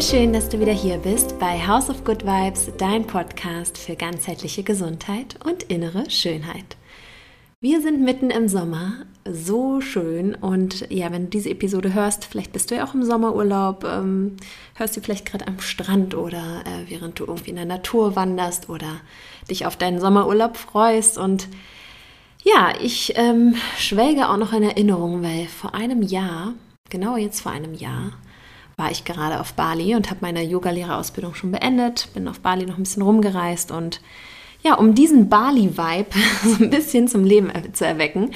Schön, dass du wieder hier bist bei House of Good Vibes, dein Podcast für ganzheitliche Gesundheit und innere Schönheit. Wir sind mitten im Sommer, so schön und ja, wenn du diese Episode hörst, vielleicht bist du ja auch im Sommerurlaub, ähm, hörst du vielleicht gerade am Strand oder äh, während du irgendwie in der Natur wanderst oder dich auf deinen Sommerurlaub freust und ja, ich ähm, schwelge auch noch in Erinnerung, weil vor einem Jahr, genau jetzt vor einem Jahr, war ich gerade auf Bali und habe meine Yogalehrerausbildung schon beendet, bin auf Bali noch ein bisschen rumgereist und ja, um diesen Bali-Vibe so ein bisschen zum Leben zu erwecken,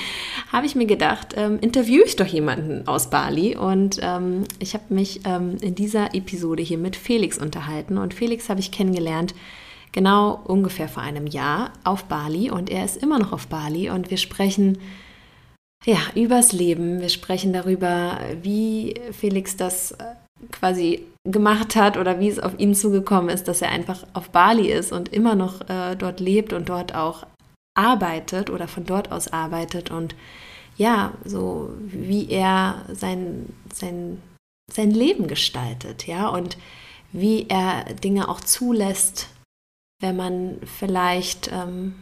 habe ich mir gedacht, ähm, interviewe ich doch jemanden aus Bali. Und ähm, ich habe mich ähm, in dieser Episode hier mit Felix unterhalten. Und Felix habe ich kennengelernt genau ungefähr vor einem Jahr auf Bali. Und er ist immer noch auf Bali. Und wir sprechen ja übers Leben. Wir sprechen darüber, wie Felix das äh, quasi gemacht hat oder wie es auf ihn zugekommen ist, dass er einfach auf Bali ist und immer noch äh, dort lebt und dort auch arbeitet oder von dort aus arbeitet und ja, so wie er sein, sein, sein Leben gestaltet, ja, und wie er Dinge auch zulässt, wenn man vielleicht ähm,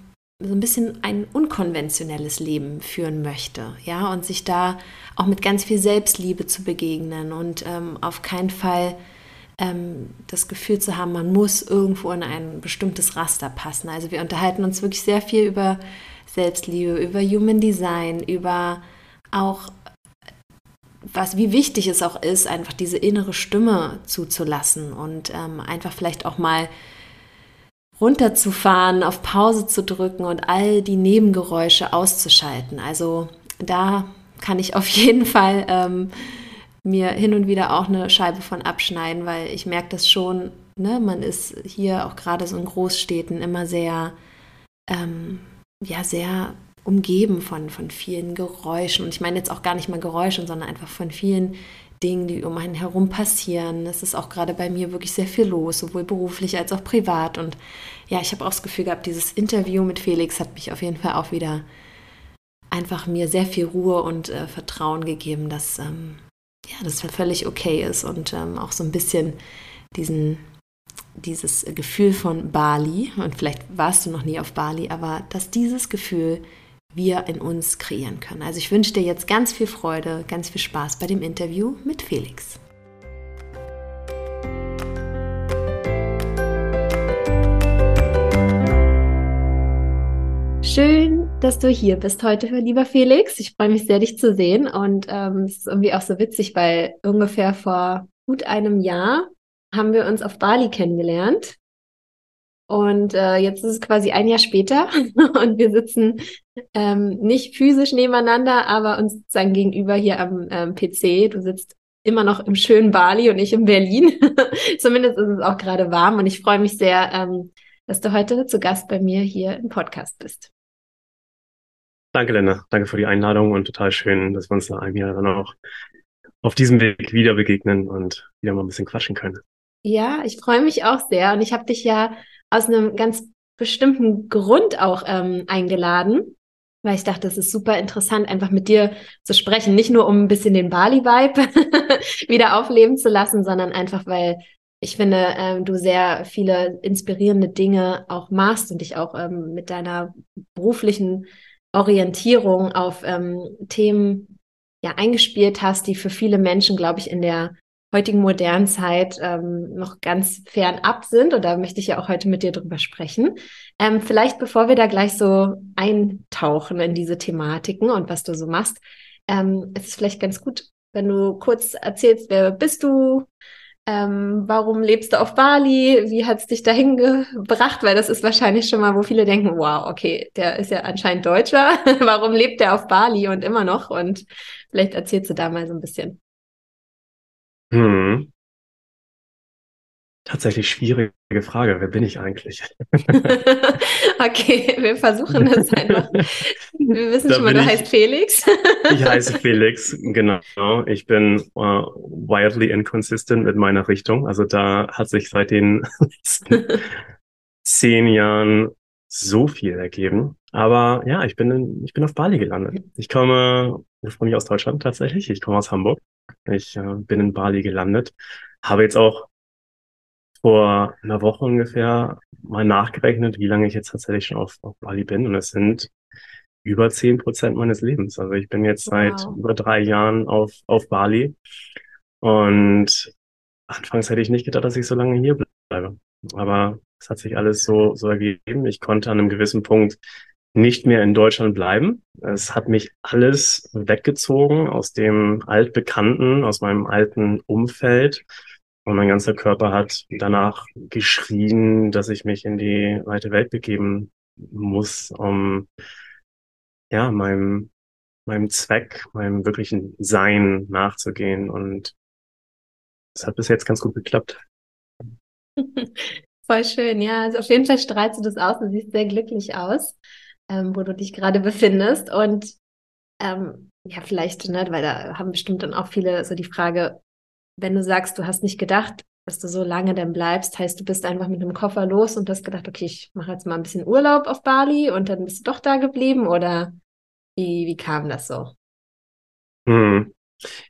so ein bisschen ein unkonventionelles Leben führen möchte, ja, und sich da auch mit ganz viel Selbstliebe zu begegnen und ähm, auf keinen Fall ähm, das Gefühl zu haben, man muss irgendwo in ein bestimmtes Raster passen. Also wir unterhalten uns wirklich sehr viel über Selbstliebe, über Human Design, über auch was, wie wichtig es auch ist, einfach diese innere Stimme zuzulassen und ähm, einfach vielleicht auch mal runterzufahren, auf Pause zu drücken und all die Nebengeräusche auszuschalten. Also da kann ich auf jeden Fall ähm, mir hin und wieder auch eine Scheibe von abschneiden, weil ich merke das schon, ne, man ist hier auch gerade so in Großstädten immer sehr, ähm, ja, sehr umgeben von, von vielen Geräuschen. Und ich meine jetzt auch gar nicht mal Geräuschen, sondern einfach von vielen Dingen, die um einen herum passieren. Es ist auch gerade bei mir wirklich sehr viel los, sowohl beruflich als auch privat. Und ja, ich habe auch das Gefühl gehabt, dieses Interview mit Felix hat mich auf jeden Fall auch wieder einfach mir sehr viel Ruhe und äh, Vertrauen gegeben, dass ähm, ja, das völlig okay ist und ähm, auch so ein bisschen diesen dieses Gefühl von Bali, und vielleicht warst du noch nie auf Bali, aber dass dieses Gefühl wir in uns kreieren können. Also ich wünsche dir jetzt ganz viel Freude, ganz viel Spaß bei dem Interview mit Felix. Schön, dass du hier bist heute, lieber Felix. Ich freue mich sehr, dich zu sehen. Und ähm, es ist irgendwie auch so witzig, weil ungefähr vor gut einem Jahr haben wir uns auf Bali kennengelernt. Und äh, jetzt ist es quasi ein Jahr später und wir sitzen ähm, nicht physisch nebeneinander, aber uns sozusagen gegenüber hier am ähm, PC. Du sitzt immer noch im schönen Bali und ich in Berlin. Zumindest ist es auch gerade warm und ich freue mich sehr, ähm, dass du heute zu Gast bei mir hier im Podcast bist. Danke, Lena. Danke für die Einladung und total schön, dass wir uns nach einem Jahr dann auch auf diesem Weg wieder begegnen und wieder mal ein bisschen quatschen können. Ja, ich freue mich auch sehr und ich habe dich ja aus einem ganz bestimmten Grund auch ähm, eingeladen, weil ich dachte, es ist super interessant, einfach mit dir zu sprechen. Nicht nur, um ein bisschen den Bali-Vibe wieder aufleben zu lassen, sondern einfach, weil ich finde, ähm, du sehr viele inspirierende Dinge auch machst und dich auch ähm, mit deiner beruflichen Orientierung auf ähm, Themen ja eingespielt hast, die für viele Menschen, glaube ich, in der heutigen modernen Zeit ähm, noch ganz fernab sind. Und da möchte ich ja auch heute mit dir drüber sprechen. Ähm, vielleicht bevor wir da gleich so eintauchen in diese Thematiken und was du so machst, ähm, ist es vielleicht ganz gut, wenn du kurz erzählst, wer bist du, ähm, warum lebst du auf Bali? Wie hat es dich dahin gebracht? Weil das ist wahrscheinlich schon mal, wo viele denken, wow, okay, der ist ja anscheinend Deutscher. warum lebt der auf Bali und immer noch? Und vielleicht erzählst du da mal so ein bisschen. Hm. Tatsächlich schwierige Frage. Wer bin ich eigentlich? okay, wir versuchen das einfach. Wir wissen da schon mal, du ich, heißt Felix. ich heiße Felix, genau. Ich bin uh, wildly inconsistent mit meiner Richtung. Also da hat sich seit den letzten zehn Jahren so viel ergeben. Aber ja, ich bin, in, ich bin auf Bali gelandet. Ich komme ursprünglich aus Deutschland tatsächlich. Ich komme aus Hamburg. Ich äh, bin in Bali gelandet. Habe jetzt auch vor einer Woche ungefähr mal nachgerechnet, wie lange ich jetzt tatsächlich schon auf, auf Bali bin. Und es sind über zehn Prozent meines Lebens. Also ich bin jetzt seit wow. über drei Jahren auf, auf Bali. Und anfangs hätte ich nicht gedacht, dass ich so lange hier bleibe. Aber es hat sich alles so, so ergeben. Ich konnte an einem gewissen Punkt nicht mehr in Deutschland bleiben. Es hat mich alles weggezogen aus dem Altbekannten, aus meinem alten Umfeld. Und mein ganzer Körper hat danach geschrien, dass ich mich in die weite Welt begeben muss, um ja, meinem, meinem Zweck, meinem wirklichen Sein nachzugehen. Und es hat bis jetzt ganz gut geklappt. Voll schön, ja. Also auf jeden Fall strahlst du das aus und siehst sehr glücklich aus, ähm, wo du dich gerade befindest. Und ähm, ja, vielleicht, ne, weil da haben bestimmt dann auch viele so die Frage, wenn du sagst, du hast nicht gedacht, dass du so lange dann bleibst, heißt, du bist einfach mit einem Koffer los und hast gedacht, okay, ich mache jetzt mal ein bisschen Urlaub auf Bali und dann bist du doch da geblieben oder wie, wie kam das so? Hm.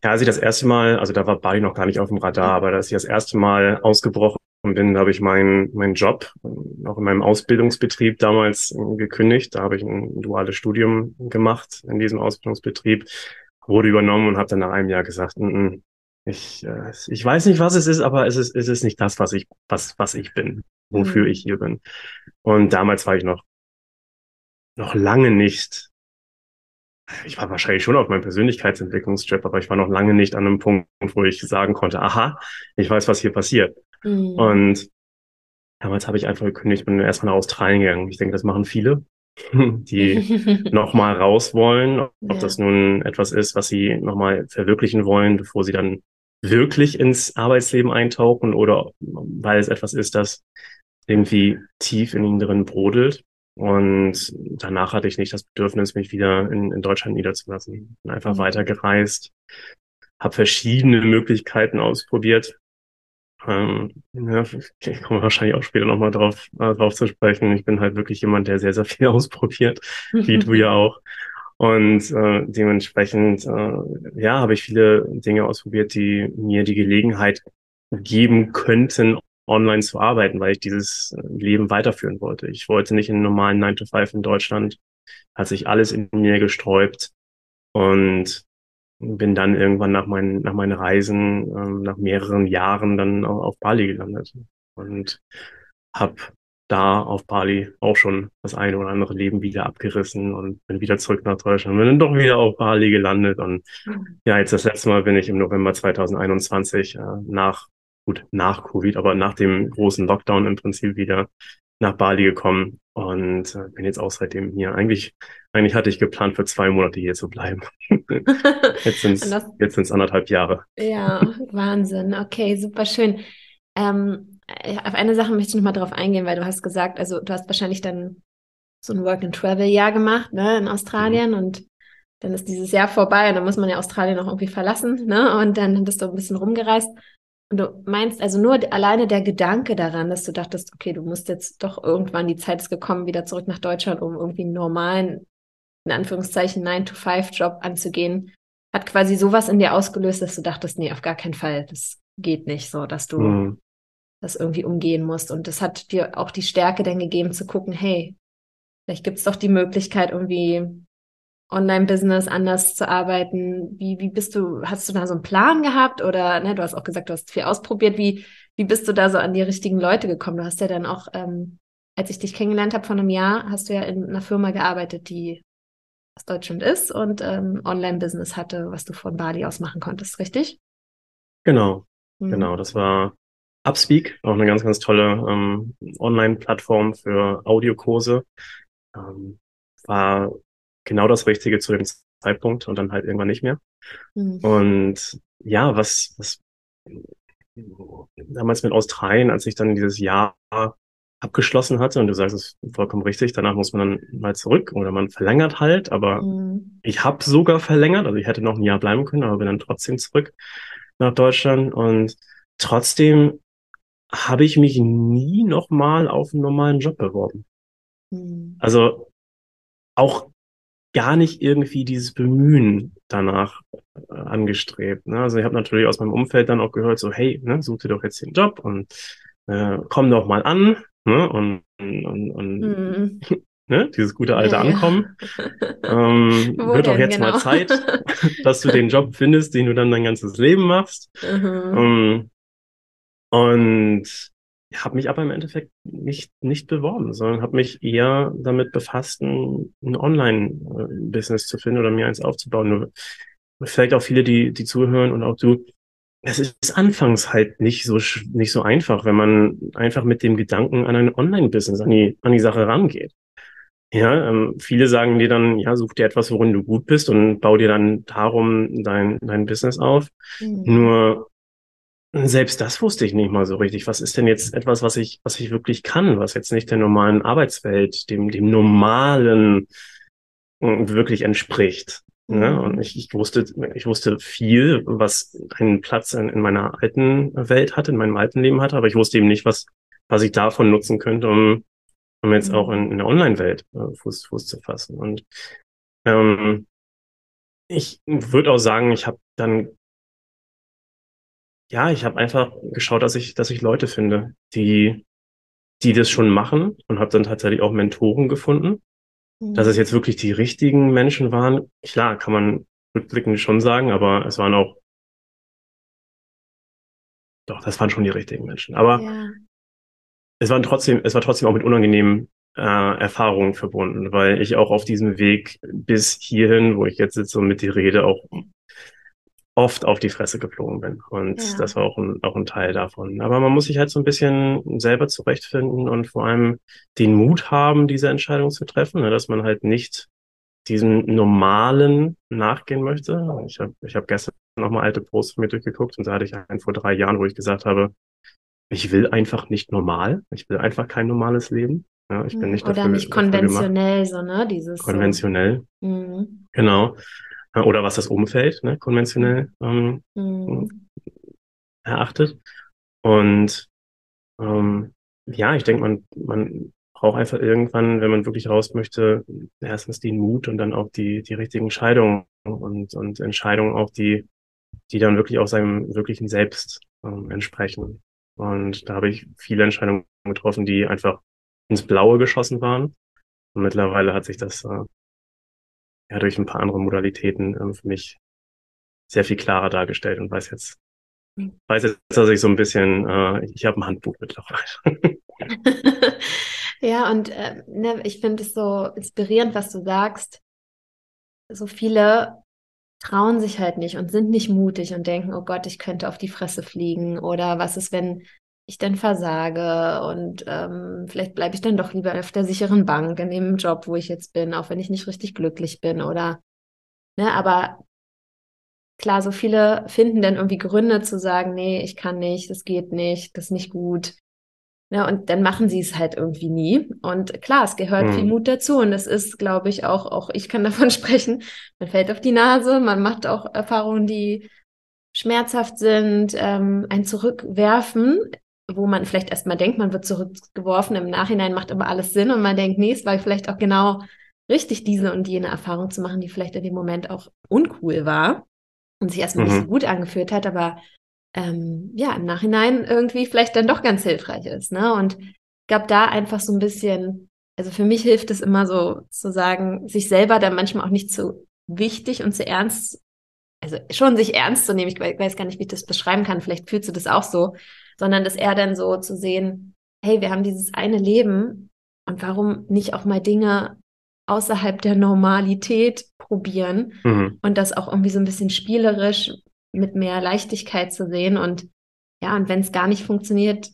Ja, als ich das erste Mal, also da war Bali noch gar nicht auf dem Radar, aber als ich das erste Mal ausgebrochen bin, habe ich meinen meinen Job auch in meinem Ausbildungsbetrieb damals gekündigt. Da habe ich ein duales Studium gemacht in diesem Ausbildungsbetrieb, wurde übernommen und habe dann nach einem Jahr gesagt, N mm, -n, mm, ich, äh, ich weiß nicht, was es ist, aber es ist, es ist nicht das, was ich, was, was ich bin, wofür mhm. ich hier bin. Und damals war ich noch, noch lange nicht ich war wahrscheinlich schon auf meinem Persönlichkeitsentwicklungstrip, aber ich war noch lange nicht an einem Punkt, wo ich sagen konnte, aha, ich weiß, was hier passiert. Mhm. Und damals habe ich einfach gekündigt, bin erstmal nach Australien gegangen. Ich denke, das machen viele, die nochmal raus wollen, ob ja. das nun etwas ist, was sie nochmal verwirklichen wollen, bevor sie dann wirklich ins Arbeitsleben eintauchen oder weil es etwas ist, das irgendwie tief in ihnen drin brodelt. Und danach hatte ich nicht das Bedürfnis, mich wieder in, in Deutschland niederzulassen. Bin einfach mhm. weitergereist, habe verschiedene Möglichkeiten ausprobiert. Ähm, ja, ich komme wahrscheinlich auch später nochmal drauf, äh, drauf zu sprechen. Ich bin halt wirklich jemand, der sehr, sehr viel ausprobiert, wie du ja auch. Und äh, dementsprechend, äh, ja, habe ich viele Dinge ausprobiert, die mir die Gelegenheit geben könnten, online zu arbeiten, weil ich dieses Leben weiterführen wollte. Ich wollte nicht in einen normalen 9 to 5 in Deutschland. Hat sich alles in mir gesträubt und bin dann irgendwann nach meinen, nach meinen Reisen, ähm, nach mehreren Jahren dann auf Bali gelandet und habe da auf Bali auch schon das eine oder andere Leben wieder abgerissen und bin wieder zurück nach Deutschland, bin dann doch wieder auf Bali gelandet und mhm. ja, jetzt das letzte Mal bin ich im November 2021 äh, nach gut nach Covid, aber nach dem großen Lockdown im Prinzip wieder nach Bali gekommen und äh, bin jetzt auch seitdem hier. Eigentlich, eigentlich hatte ich geplant, für zwei Monate hier zu bleiben. jetzt sind es anderthalb Jahre. Ja, Wahnsinn. Okay, super schön. Ähm, auf eine Sache möchte ich noch mal drauf eingehen, weil du hast gesagt, also du hast wahrscheinlich dann so ein Work-and-Travel-Jahr gemacht ne, in Australien mhm. und dann ist dieses Jahr vorbei und dann muss man ja Australien auch irgendwie verlassen ne, und dann bist du ein bisschen rumgereist. Und du meinst also nur alleine der Gedanke daran, dass du dachtest, okay, du musst jetzt doch irgendwann, die Zeit ist gekommen, wieder zurück nach Deutschland, um irgendwie einen normalen, in Anführungszeichen, 9-to-5-Job anzugehen, hat quasi sowas in dir ausgelöst, dass du dachtest, nee, auf gar keinen Fall, das geht nicht so, dass du mhm. das irgendwie umgehen musst. Und das hat dir auch die Stärke dann gegeben zu gucken, hey, vielleicht gibt es doch die Möglichkeit, irgendwie Online-Business anders zu arbeiten? Wie, wie bist du, hast du da so einen Plan gehabt oder, ne, du hast auch gesagt, du hast viel ausprobiert. Wie, wie bist du da so an die richtigen Leute gekommen? Du hast ja dann auch, ähm, als ich dich kennengelernt habe vor einem Jahr, hast du ja in einer Firma gearbeitet, die aus Deutschland ist und ähm, Online-Business hatte, was du von Bali aus machen konntest, richtig? Genau, mhm. genau. Das war Upspeak, auch eine ganz, ganz tolle ähm, Online-Plattform für Audiokurse. Ähm, war genau das Richtige zu dem Zeitpunkt und dann halt irgendwann nicht mehr. Mhm. Und ja, was, was damals mit Australien, als ich dann dieses Jahr abgeschlossen hatte und du sagst es vollkommen richtig, danach muss man dann mal zurück oder man verlängert halt, aber mhm. ich habe sogar verlängert, also ich hätte noch ein Jahr bleiben können, aber bin dann trotzdem zurück nach Deutschland und trotzdem habe ich mich nie nochmal auf einen normalen Job beworben. Mhm. Also auch gar nicht irgendwie dieses Bemühen danach äh, angestrebt. Ne? Also ich habe natürlich aus meinem Umfeld dann auch gehört, so hey, ne, such dir doch jetzt den Job und äh, komm doch mal an, ne? Und, und, und mhm. ne? dieses gute alte ja, Ankommen. Ja. Ähm, wird doch jetzt genau? mal Zeit, dass du den Job findest, den du dann dein ganzes Leben machst. Mhm. Um, und habe mich aber im Endeffekt nicht, nicht beworben, sondern habe mich eher damit befasst, ein, ein Online-Business zu finden oder mir eins aufzubauen. Nur vielleicht auch viele, die, die zuhören und auch du, es ist anfangs halt nicht so, nicht so einfach, wenn man einfach mit dem Gedanken an ein Online-Business, an die, an die Sache rangeht. Ja, ähm, viele sagen dir dann, ja, such dir etwas, worin du gut bist und bau dir dann darum dein, dein Business auf. Mhm. Nur selbst das wusste ich nicht mal so richtig. Was ist denn jetzt etwas, was ich, was ich wirklich kann, was jetzt nicht der normalen Arbeitswelt, dem, dem normalen äh, wirklich entspricht? Ne? Mhm. Und ich, ich wusste, ich wusste viel, was einen Platz in, in meiner alten Welt hatte, in meinem alten Leben hatte, aber ich wusste eben nicht, was, was ich davon nutzen könnte, um, um jetzt mhm. auch in, in der Online-Welt äh, Fuß, Fuß zu fassen. Und ähm, ich würde auch sagen, ich habe dann ja, ich habe einfach geschaut, dass ich, dass ich Leute finde, die, die das schon machen und habe dann tatsächlich auch Mentoren gefunden. Mhm. Dass es jetzt wirklich die richtigen Menschen waren, klar, kann man rückblickend schon sagen, aber es waren auch, doch, das waren schon die richtigen Menschen. Aber ja. es waren trotzdem, es war trotzdem auch mit unangenehmen äh, Erfahrungen verbunden, weil ich auch auf diesem Weg bis hierhin, wo ich jetzt sitze und mit dir rede, auch oft auf die Fresse geflogen bin. Und ja. das war auch ein, auch ein Teil davon. Aber man muss sich halt so ein bisschen selber zurechtfinden und vor allem den Mut haben, diese Entscheidung zu treffen, ne, dass man halt nicht diesem normalen nachgehen möchte. Ich habe ich hab gestern nochmal alte Posts von mir durchgeguckt und da hatte ich einen vor drei Jahren, wo ich gesagt habe, ich will einfach nicht normal. Ich will einfach kein normales Leben. Ja, ich bin nicht Oder dafür, nicht konventionell, so, ne? Dieses konventionell. Mhm. Genau. Oder was das Umfeld ne, konventionell ähm, mhm. erachtet. Und ähm, ja, ich denke, man, man braucht einfach irgendwann, wenn man wirklich raus möchte, erstens den Mut und dann auch die, die richtigen Entscheidungen und, und Entscheidungen auch, die, die dann wirklich auch seinem wirklichen Selbst ähm, entsprechen. Und da habe ich viele Entscheidungen getroffen, die einfach ins Blaue geschossen waren. Und mittlerweile hat sich das äh, ja durch ein paar andere Modalitäten ähm, für mich sehr viel klarer dargestellt und weiß jetzt, hm. weiß jetzt, dass ich so ein bisschen, äh, ich habe ein Handbuch mittlerweile. ja, und äh, ne, ich finde es so inspirierend, was du sagst. So viele trauen sich halt nicht und sind nicht mutig und denken, oh Gott, ich könnte auf die Fresse fliegen oder was ist, wenn ich dann versage und ähm, vielleicht bleibe ich dann doch lieber auf der sicheren Bank in dem Job, wo ich jetzt bin, auch wenn ich nicht richtig glücklich bin oder ne, aber klar, so viele finden dann irgendwie Gründe zu sagen, nee, ich kann nicht, das geht nicht, das ist nicht gut. Ja, und dann machen sie es halt irgendwie nie. Und klar, es gehört mhm. viel Mut dazu. Und es ist, glaube ich, auch, auch ich kann davon sprechen, man fällt auf die Nase, man macht auch Erfahrungen, die schmerzhaft sind, ähm, ein Zurückwerfen wo man vielleicht erstmal denkt, man wird zurückgeworfen, im Nachhinein macht aber alles Sinn und man denkt, nee, es war vielleicht auch genau richtig, diese und jene Erfahrung zu machen, die vielleicht in dem Moment auch uncool war und sich erstmal mhm. nicht so gut angefühlt hat, aber ähm, ja, im Nachhinein irgendwie vielleicht dann doch ganz hilfreich ist. Ne? Und ich glaube, da einfach so ein bisschen, also für mich hilft es immer so zu sagen, sich selber dann manchmal auch nicht zu wichtig und zu ernst, also schon sich ernst zu nehmen. Ich weiß gar nicht, wie ich das beschreiben kann. Vielleicht fühlst du das auch so, sondern das eher dann so zu sehen, hey, wir haben dieses eine Leben und warum nicht auch mal Dinge außerhalb der Normalität probieren mhm. und das auch irgendwie so ein bisschen spielerisch mit mehr Leichtigkeit zu sehen und ja, und wenn es gar nicht funktioniert,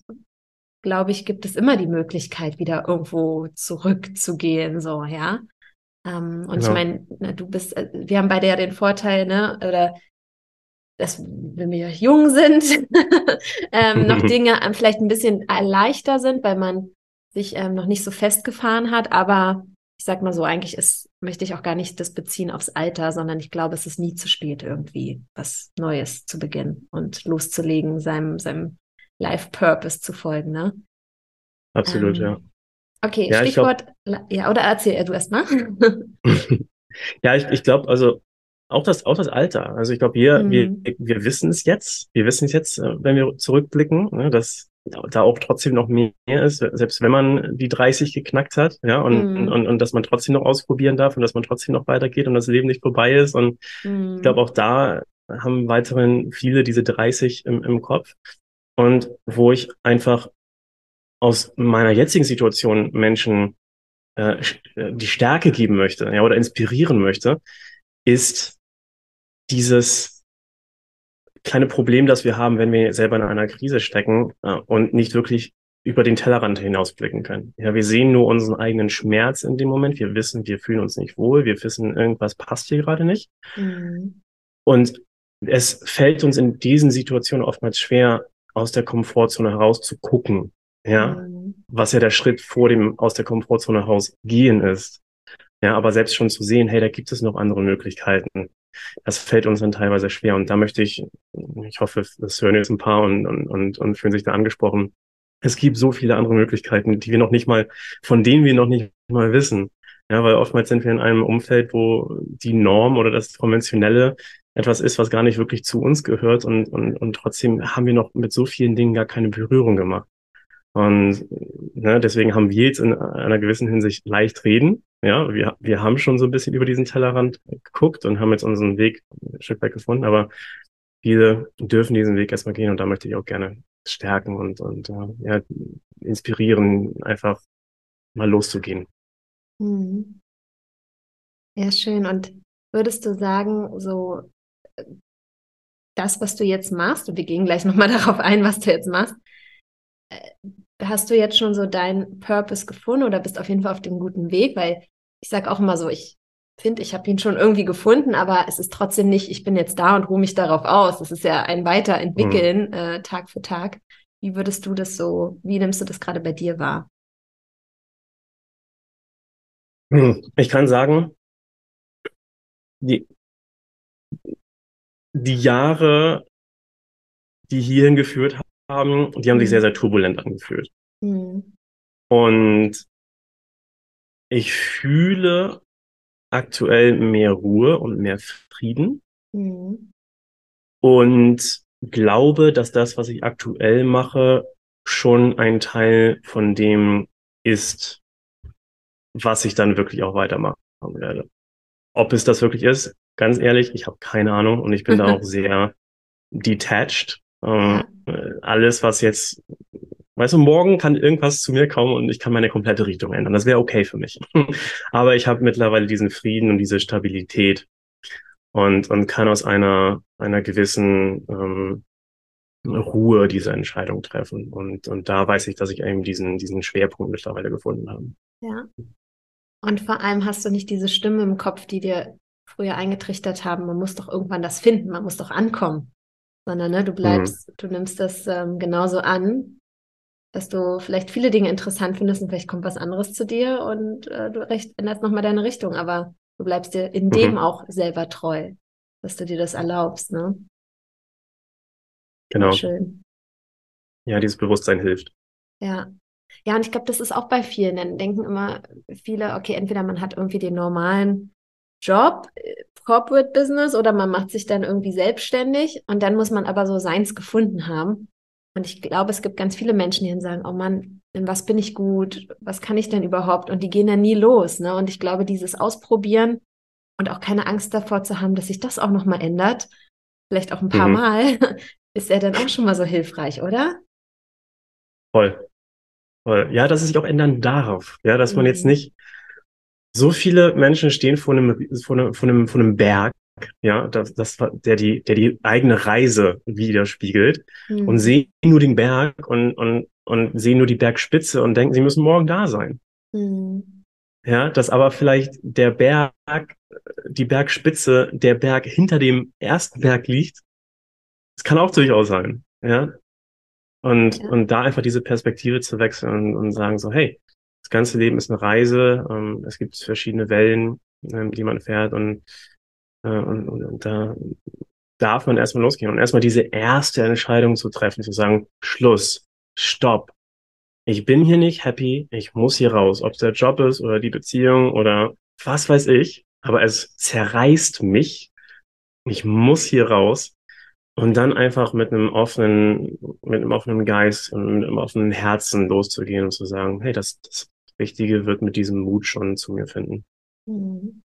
glaube ich, gibt es immer die Möglichkeit, wieder irgendwo zurückzugehen, so, ja. Ähm, und genau. ich meine, du bist, äh, wir haben beide ja den Vorteil, ne, oder dass wenn wir jung sind, ähm, noch Dinge vielleicht ein bisschen leichter sind, weil man sich ähm, noch nicht so festgefahren hat. Aber ich sag mal so, eigentlich ist, möchte ich auch gar nicht das beziehen aufs Alter, sondern ich glaube, es ist nie zu spät, irgendwie was Neues zu beginnen und loszulegen, seinem, seinem Life-Purpose zu folgen, ne? Absolut, ähm, ja. Okay, ja, Stichwort, glaub... ja, oder erzähl du erst mal. ja, ich, ich glaube, also auch das, auch das Alter. Also ich glaube, wir, mhm. wir, wir wissen es jetzt. Wir wissen es jetzt, äh, wenn wir zurückblicken, ne, dass da auch trotzdem noch mehr ist, selbst wenn man die 30 geknackt hat, ja, und, mhm. und, und dass man trotzdem noch ausprobieren darf und dass man trotzdem noch weitergeht und das Leben nicht vorbei ist. Und mhm. ich glaube, auch da haben weiterhin viele diese 30 im, im Kopf. Und wo ich einfach aus meiner jetzigen Situation Menschen äh, äh die Stärke geben möchte, ja, oder inspirieren möchte, ist dieses kleine Problem, das wir haben, wenn wir selber in einer Krise stecken äh, und nicht wirklich über den Tellerrand hinausblicken können. Ja, wir sehen nur unseren eigenen Schmerz in dem Moment. Wir wissen, wir fühlen uns nicht wohl. Wir wissen, irgendwas passt hier gerade nicht. Mhm. Und es fällt uns in diesen Situationen oftmals schwer, aus der Komfortzone heraus zu gucken. Ja, mhm. was ja der Schritt vor dem aus der Komfortzone heraus gehen ist. Ja, aber selbst schon zu sehen, hey, da gibt es noch andere Möglichkeiten das fällt uns dann teilweise schwer. Und da möchte ich, ich hoffe, das hören jetzt ein paar und, und, und, und fühlen sich da angesprochen. Es gibt so viele andere Möglichkeiten, die wir noch nicht mal, von denen wir noch nicht mal wissen. Ja, weil oftmals sind wir in einem Umfeld, wo die Norm oder das Konventionelle etwas ist, was gar nicht wirklich zu uns gehört und, und, und trotzdem haben wir noch mit so vielen Dingen gar keine Berührung gemacht. Und ne, deswegen haben wir jetzt in einer gewissen Hinsicht leicht reden, ja, wir, wir haben schon so ein bisschen über diesen Tellerrand geguckt und haben jetzt unseren Weg ein Stück weit gefunden, aber viele dürfen diesen Weg erstmal gehen und da möchte ich auch gerne stärken und, und äh, ja, inspirieren, einfach mal loszugehen. Mhm. Ja, schön. Und würdest du sagen, so das, was du jetzt machst, und wir gehen gleich nochmal darauf ein, was du jetzt machst, äh, hast du jetzt schon so deinen Purpose gefunden oder bist auf jeden Fall auf dem guten Weg? Weil ich sage auch immer so, ich finde, ich habe ihn schon irgendwie gefunden, aber es ist trotzdem nicht, ich bin jetzt da und ruhe mich darauf aus. Es ist ja ein Weiterentwickeln mhm. äh, Tag für Tag. Wie würdest du das so, wie nimmst du das gerade bei dir wahr? Hm, ich kann sagen, die, die Jahre, die hierhin geführt haben, die haben mhm. sich sehr, sehr turbulent angefühlt. Mhm. Und ich fühle aktuell mehr Ruhe und mehr Frieden. Mhm. Und glaube, dass das, was ich aktuell mache, schon ein Teil von dem ist, was ich dann wirklich auch weitermachen werde. Ob es das wirklich ist, ganz ehrlich, ich habe keine Ahnung und ich bin da auch sehr detached ähm, alles, was jetzt, weißt du, morgen kann irgendwas zu mir kommen und ich kann meine komplette Richtung ändern. Das wäre okay für mich. Aber ich habe mittlerweile diesen Frieden und diese Stabilität und, und kann aus einer, einer gewissen ähm, Ruhe diese Entscheidung treffen. Und, und da weiß ich, dass ich eben diesen, diesen Schwerpunkt mittlerweile gefunden habe. Ja. Und vor allem hast du nicht diese Stimme im Kopf, die dir früher eingetrichtert haben, man muss doch irgendwann das finden, man muss doch ankommen sondern ne, du bleibst, mhm. du nimmst das ähm, genauso an, dass du vielleicht viele Dinge interessant findest und vielleicht kommt was anderes zu dir und äh, du recht, änderst nochmal deine Richtung, aber du bleibst dir in dem mhm. auch selber treu, dass du dir das erlaubst, ne? Genau. Schön. Ja, dieses Bewusstsein hilft. Ja. Ja, und ich glaube, das ist auch bei vielen. Dann denken immer viele, okay, entweder man hat irgendwie den normalen Job, äh, Corporate Business oder man macht sich dann irgendwie selbstständig und dann muss man aber so seins gefunden haben. Und ich glaube, es gibt ganz viele Menschen, die dann sagen, oh Mann, in was bin ich gut? Was kann ich denn überhaupt? Und die gehen dann nie los. Ne? Und ich glaube, dieses Ausprobieren und auch keine Angst davor zu haben, dass sich das auch nochmal ändert, vielleicht auch ein paar mhm. Mal, ist ja dann auch schon mal so hilfreich, oder? Voll. Voll. Ja, dass es sich auch ändern darf. Ja, dass man jetzt mhm. nicht so viele Menschen stehen vor einem, vor einem, vor einem, vor einem Berg, ja, das, das, der die, der die eigene Reise widerspiegelt mhm. und sehen nur den Berg und, und, und sehen nur die Bergspitze und denken, sie müssen morgen da sein. Mhm. Ja, dass aber vielleicht der Berg, die Bergspitze, der Berg hinter dem ersten Berg liegt. Das kann auch durchaus sein, ja. Und, ja. und da einfach diese Perspektive zu wechseln und, und sagen so, hey, das ganze Leben ist eine Reise. Ähm, es gibt verschiedene Wellen, ähm, die man fährt und, äh, und, und, und da darf man erstmal losgehen und erstmal diese erste Entscheidung zu treffen, zu sagen, Schluss, Stopp. Ich bin hier nicht happy, ich muss hier raus, ob es der Job ist oder die Beziehung oder was weiß ich, aber es zerreißt mich. Ich muss hier raus und dann einfach mit einem offenen, mit einem offenen Geist und mit einem offenen Herzen loszugehen und zu sagen, hey, das, das Richtige wird mit diesem Mut schon zu mir finden. Mhm.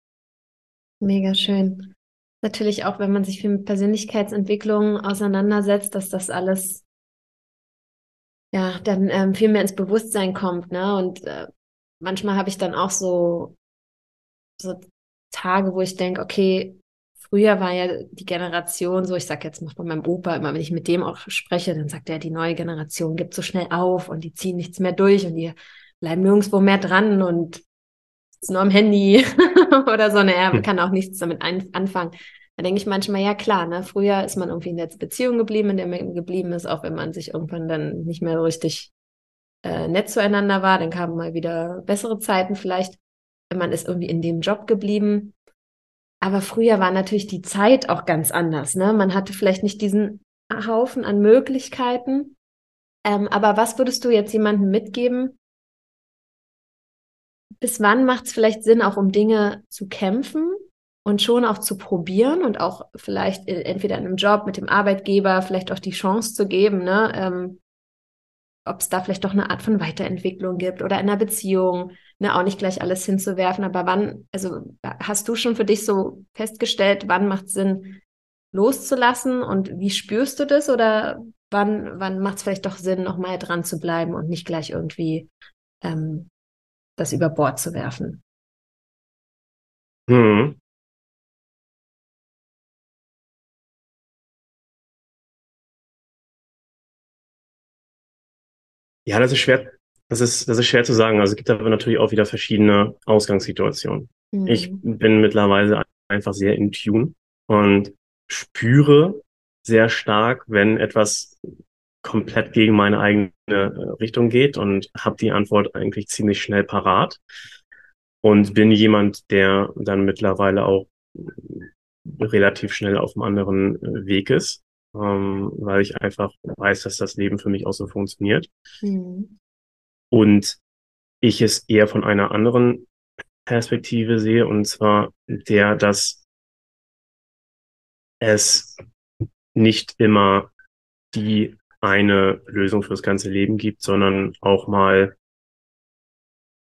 Mega schön. Natürlich auch, wenn man sich viel mit Persönlichkeitsentwicklung auseinandersetzt, dass das alles ja dann ähm, viel mehr ins Bewusstsein kommt, ne? Und äh, manchmal habe ich dann auch so so Tage, wo ich denke, okay, früher war ja die Generation so, ich sag jetzt mal von meinem Opa, immer wenn ich mit dem auch spreche, dann sagt er, die neue Generation gibt so schnell auf und die ziehen nichts mehr durch und die bleiben nirgendwo mehr dran und ist nur am Handy oder so. Ne, er hm. kann auch nichts damit anfangen. Da denke ich manchmal, ja klar, ne, früher ist man irgendwie in der Beziehung geblieben, in der man geblieben ist, auch wenn man sich irgendwann dann nicht mehr so richtig äh, nett zueinander war, dann kamen mal wieder bessere Zeiten vielleicht. Man ist irgendwie in dem Job geblieben. Aber früher war natürlich die Zeit auch ganz anders. Ne? Man hatte vielleicht nicht diesen Haufen an Möglichkeiten. Ähm, aber was würdest du jetzt jemandem mitgeben? Bis wann macht es vielleicht Sinn, auch um Dinge zu kämpfen und schon auch zu probieren und auch vielleicht entweder in einem Job mit dem Arbeitgeber vielleicht auch die Chance zu geben, ne? Ähm, ob es da vielleicht doch eine Art von Weiterentwicklung gibt oder in einer Beziehung, ne, auch nicht gleich alles hinzuwerfen. Aber wann, also hast du schon für dich so festgestellt, wann macht es Sinn, loszulassen und wie spürst du das? Oder wann, wann macht es vielleicht doch Sinn, nochmal dran zu bleiben und nicht gleich irgendwie ähm, das über Bord zu werfen? Hm. Ja, das ist schwer, das ist, das ist schwer zu sagen. Also es gibt aber natürlich auch wieder verschiedene Ausgangssituationen. Mhm. Ich bin mittlerweile einfach sehr in Tune und spüre sehr stark, wenn etwas komplett gegen meine eigene äh, Richtung geht und habe die Antwort eigentlich ziemlich schnell parat und bin jemand, der dann mittlerweile auch relativ schnell auf einem anderen äh, Weg ist ähm, weil ich einfach weiß, dass das Leben für mich auch so funktioniert. Mhm. Und ich es eher von einer anderen Perspektive sehe, und zwar der, dass es nicht immer die eine Lösung fürs ganze Leben gibt, sondern auch mal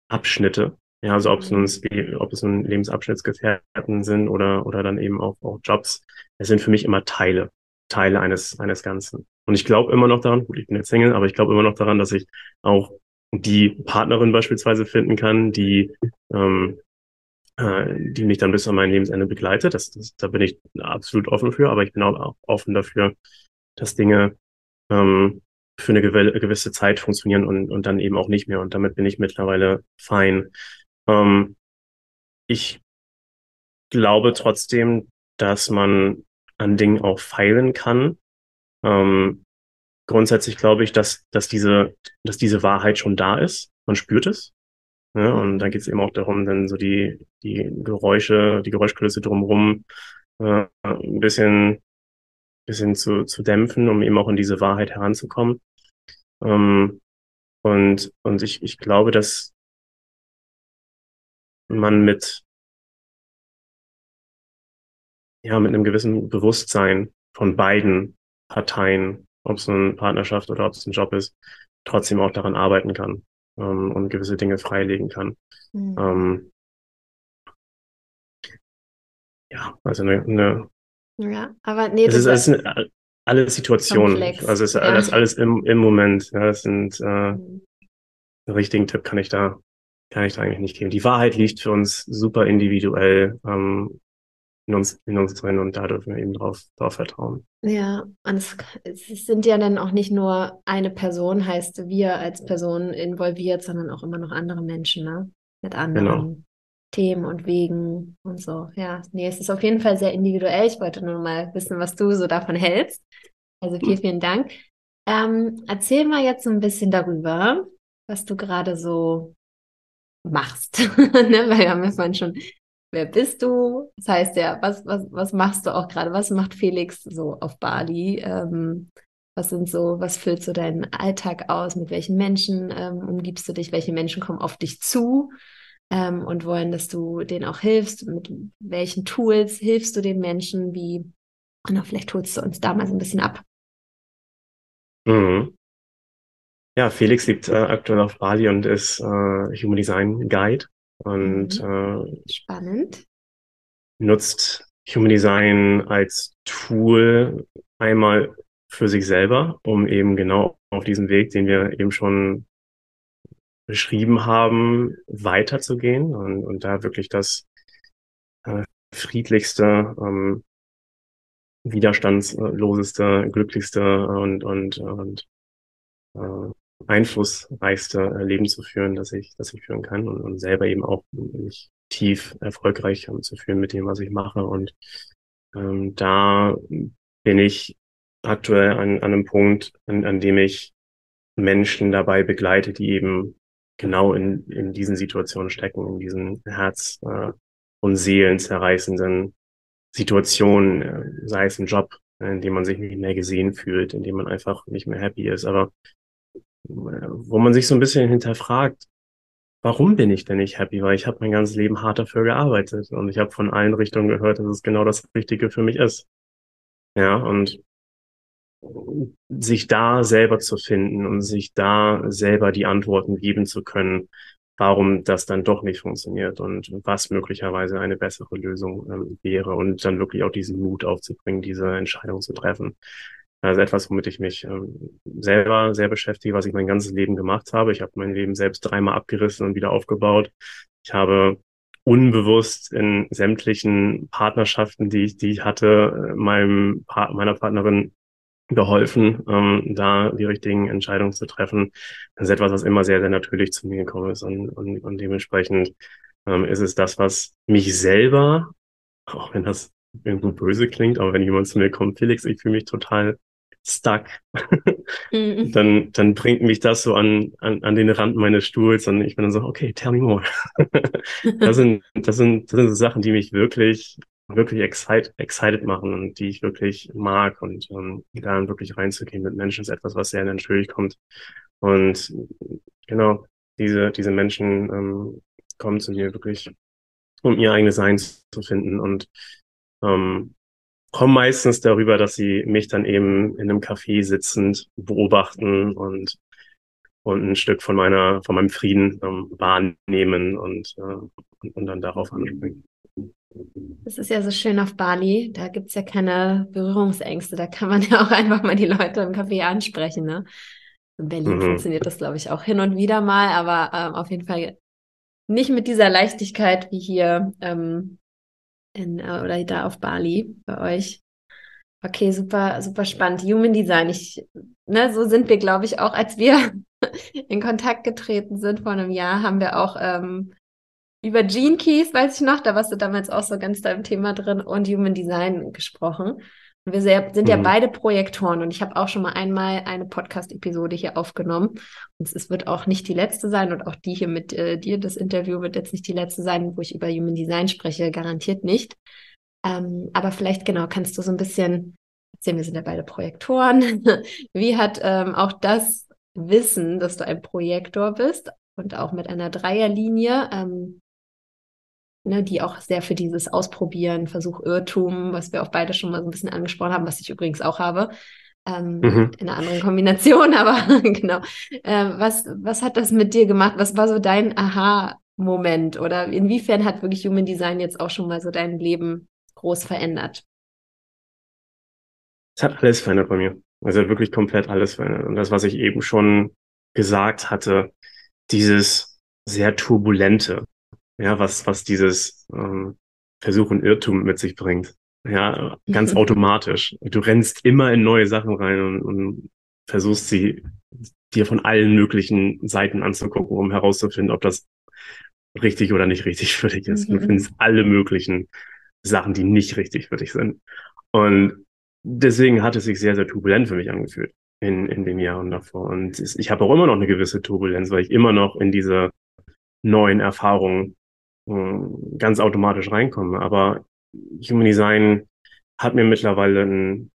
Abschnitte. Ja, also ob es nun, mhm. ob es nun Lebensabschnittsgefährten sind oder, oder dann eben auch, auch Jobs. Es sind für mich immer Teile. Teile eines, eines Ganzen. Und ich glaube immer noch daran, gut, ich bin jetzt Single, aber ich glaube immer noch daran, dass ich auch die Partnerin beispielsweise finden kann, die, ähm, äh, die mich dann bis an mein Lebensende begleitet. Das, das, da bin ich absolut offen für, aber ich bin auch offen dafür, dass Dinge ähm, für eine gewisse Zeit funktionieren und, und dann eben auch nicht mehr. Und damit bin ich mittlerweile fein. Ähm, ich glaube trotzdem, dass man an Dingen auch feilen kann. Ähm, grundsätzlich glaube ich, dass, dass, diese, dass diese Wahrheit schon da ist. Man spürt es. Ja, und dann geht es eben auch darum, dann so die, die Geräusche, die Geräuschkulisse drumherum äh, ein bisschen, bisschen zu, zu dämpfen, um eben auch in diese Wahrheit heranzukommen. Ähm, und, und ich, ich glaube, dass man mit, ja, mit einem gewissen Bewusstsein von beiden Parteien, ob es eine Partnerschaft oder ob es ein Job ist, trotzdem auch daran arbeiten kann ähm, und gewisse Dinge freilegen kann. Mhm. Ähm, ja, also eine, eine ja, aber nee, es ist, es ist eine, alle Situationen. Komplex. Also es ist ja. alles, alles im, im Moment. Ja, das sind äh, mhm. einen richtigen Tipp kann ich da kann ich da eigentlich nicht geben. Die Wahrheit liegt für uns super individuell. Ähm, in uns, in uns drin und da dürfen wir eben drauf, drauf vertrauen. Ja, und es, es sind ja dann auch nicht nur eine Person, heißt wir als Person involviert, sondern auch immer noch andere Menschen, ne? Mit anderen genau. Themen und Wegen und so. Ja, nee, es ist auf jeden Fall sehr individuell. Ich wollte nur mal wissen, was du so davon hältst. Also vielen, vielen Dank. Ähm, erzähl mal jetzt so ein bisschen darüber, was du gerade so machst. ne? Weil wir haben ja vorhin schon wer bist du? Das heißt ja, was, was, was machst du auch gerade? Was macht Felix so auf Bali? Ähm, was sind so, was füllt so deinen Alltag aus? Mit welchen Menschen ähm, umgibst du dich? Welche Menschen kommen auf dich zu ähm, und wollen, dass du denen auch hilfst? Mit welchen Tools hilfst du den Menschen? Wie Und vielleicht holst du uns da mal so ein bisschen ab. Mhm. Ja, Felix lebt äh, aktuell auf Bali und ist äh, Human Design Guide und mhm. äh, spannend. Nutzt Human Design als Tool einmal für sich selber, um eben genau auf diesen Weg, den wir eben schon beschrieben haben, weiterzugehen und, und da wirklich das äh, friedlichste, ähm, widerstandsloseste, glücklichste und, und, und äh, einflussreichste Leben zu führen, das ich, das ich führen kann und, und selber eben auch mich tief erfolgreich um, zu führen mit dem, was ich mache. Und ähm, da bin ich aktuell an, an einem Punkt, an, an dem ich Menschen dabei begleite, die eben genau in, in diesen Situationen stecken, in diesen Herz- äh, und Seelen zerreißenden Situationen, äh, sei es ein Job, in dem man sich nicht mehr gesehen fühlt, in dem man einfach nicht mehr happy ist, aber wo man sich so ein bisschen hinterfragt, warum bin ich denn nicht happy? Weil ich habe mein ganzes Leben hart dafür gearbeitet und ich habe von allen Richtungen gehört, dass es genau das Richtige für mich ist. Ja, und sich da selber zu finden und sich da selber die Antworten geben zu können, warum das dann doch nicht funktioniert und was möglicherweise eine bessere Lösung ähm, wäre und dann wirklich auch diesen Mut aufzubringen, diese Entscheidung zu treffen. Also etwas, womit ich mich ähm, selber sehr beschäftige, was ich mein ganzes Leben gemacht habe. Ich habe mein Leben selbst dreimal abgerissen und wieder aufgebaut. Ich habe unbewusst in sämtlichen Partnerschaften, die ich, die ich hatte, meinem pa meiner Partnerin geholfen, ähm, da die richtigen Entscheidungen zu treffen. Das ist etwas, was immer sehr, sehr natürlich zu mir gekommen ist. Und, und, und dementsprechend ähm, ist es das, was mich selber, auch wenn das irgendwo böse klingt, aber wenn jemand zu mir kommt, Felix, ich fühle mich total stuck, mhm. dann, dann bringt mich das so an, an, an den Rand meines Stuhls und ich bin dann so, okay, tell me more. das sind, das sind, das sind so Sachen, die mich wirklich, wirklich excited, excited machen und die ich wirklich mag und ähm, da wirklich reinzugehen mit Menschen ist etwas, was sehr natürlich kommt. Und genau, diese, diese Menschen ähm, kommen zu mir wirklich, um ihr eigenes Sein zu finden und ähm, kommen meistens darüber, dass sie mich dann eben in einem Café sitzend beobachten und und ein Stück von meiner von meinem Frieden ähm, wahrnehmen und, äh, und, und dann darauf anspringen. Das ist ja so schön auf Bali. Da gibt es ja keine Berührungsängste. Da kann man ja auch einfach mal die Leute im Café ansprechen. Ne? In Berlin mhm. funktioniert das, glaube ich, auch hin und wieder mal, aber ähm, auf jeden Fall nicht mit dieser Leichtigkeit wie hier ähm, in, äh, oder da auf Bali bei euch. Okay, super, super spannend. Human Design. Ich, ne, so sind wir, glaube ich, auch, als wir in Kontakt getreten sind vor einem Jahr, haben wir auch ähm, über Gene Keys, weiß ich noch, da warst du damals auch so ganz da im Thema drin und Human Design gesprochen. Wir sind ja mhm. beide Projektoren und ich habe auch schon mal einmal eine Podcast-Episode hier aufgenommen. Und es wird auch nicht die letzte sein und auch die hier mit äh, dir, das Interview wird jetzt nicht die letzte sein, wo ich über Human Design spreche, garantiert nicht. Ähm, aber vielleicht genau kannst du so ein bisschen erzählen, wir sind ja beide Projektoren. Wie hat ähm, auch das Wissen, dass du ein Projektor bist und auch mit einer Dreierlinie, ähm, ne, die auch sehr für dieses Ausprobieren, Versuch, Irrtum, was wir auch beide schon mal so ein bisschen angesprochen haben, was ich übrigens auch habe, ähm, mhm. in einer anderen Kombination, aber genau. Äh, was, was hat das mit dir gemacht? Was war so dein Aha-Moment? Oder inwiefern hat wirklich Human Design jetzt auch schon mal so dein Leben groß verändert? Es hat alles verändert bei mir. Also wirklich komplett alles verändert. Und das, was ich eben schon gesagt hatte, dieses sehr turbulente, ja, was, was dieses ähm, Versuch und Irrtum mit sich bringt. Ja, ganz automatisch. Du rennst immer in neue Sachen rein und, und versuchst sie dir von allen möglichen Seiten anzugucken, um herauszufinden, ob das richtig oder nicht richtig für dich ist. Mhm. Du findest alle möglichen Sachen, die nicht richtig für dich sind. Und deswegen hat es sich sehr, sehr turbulent für mich angefühlt in, in den Jahren davor. Und ich habe auch immer noch eine gewisse Turbulenz, weil ich immer noch in diese neuen Erfahrungen ganz automatisch reinkomme. Aber Human Design hat mir mittlerweile ein,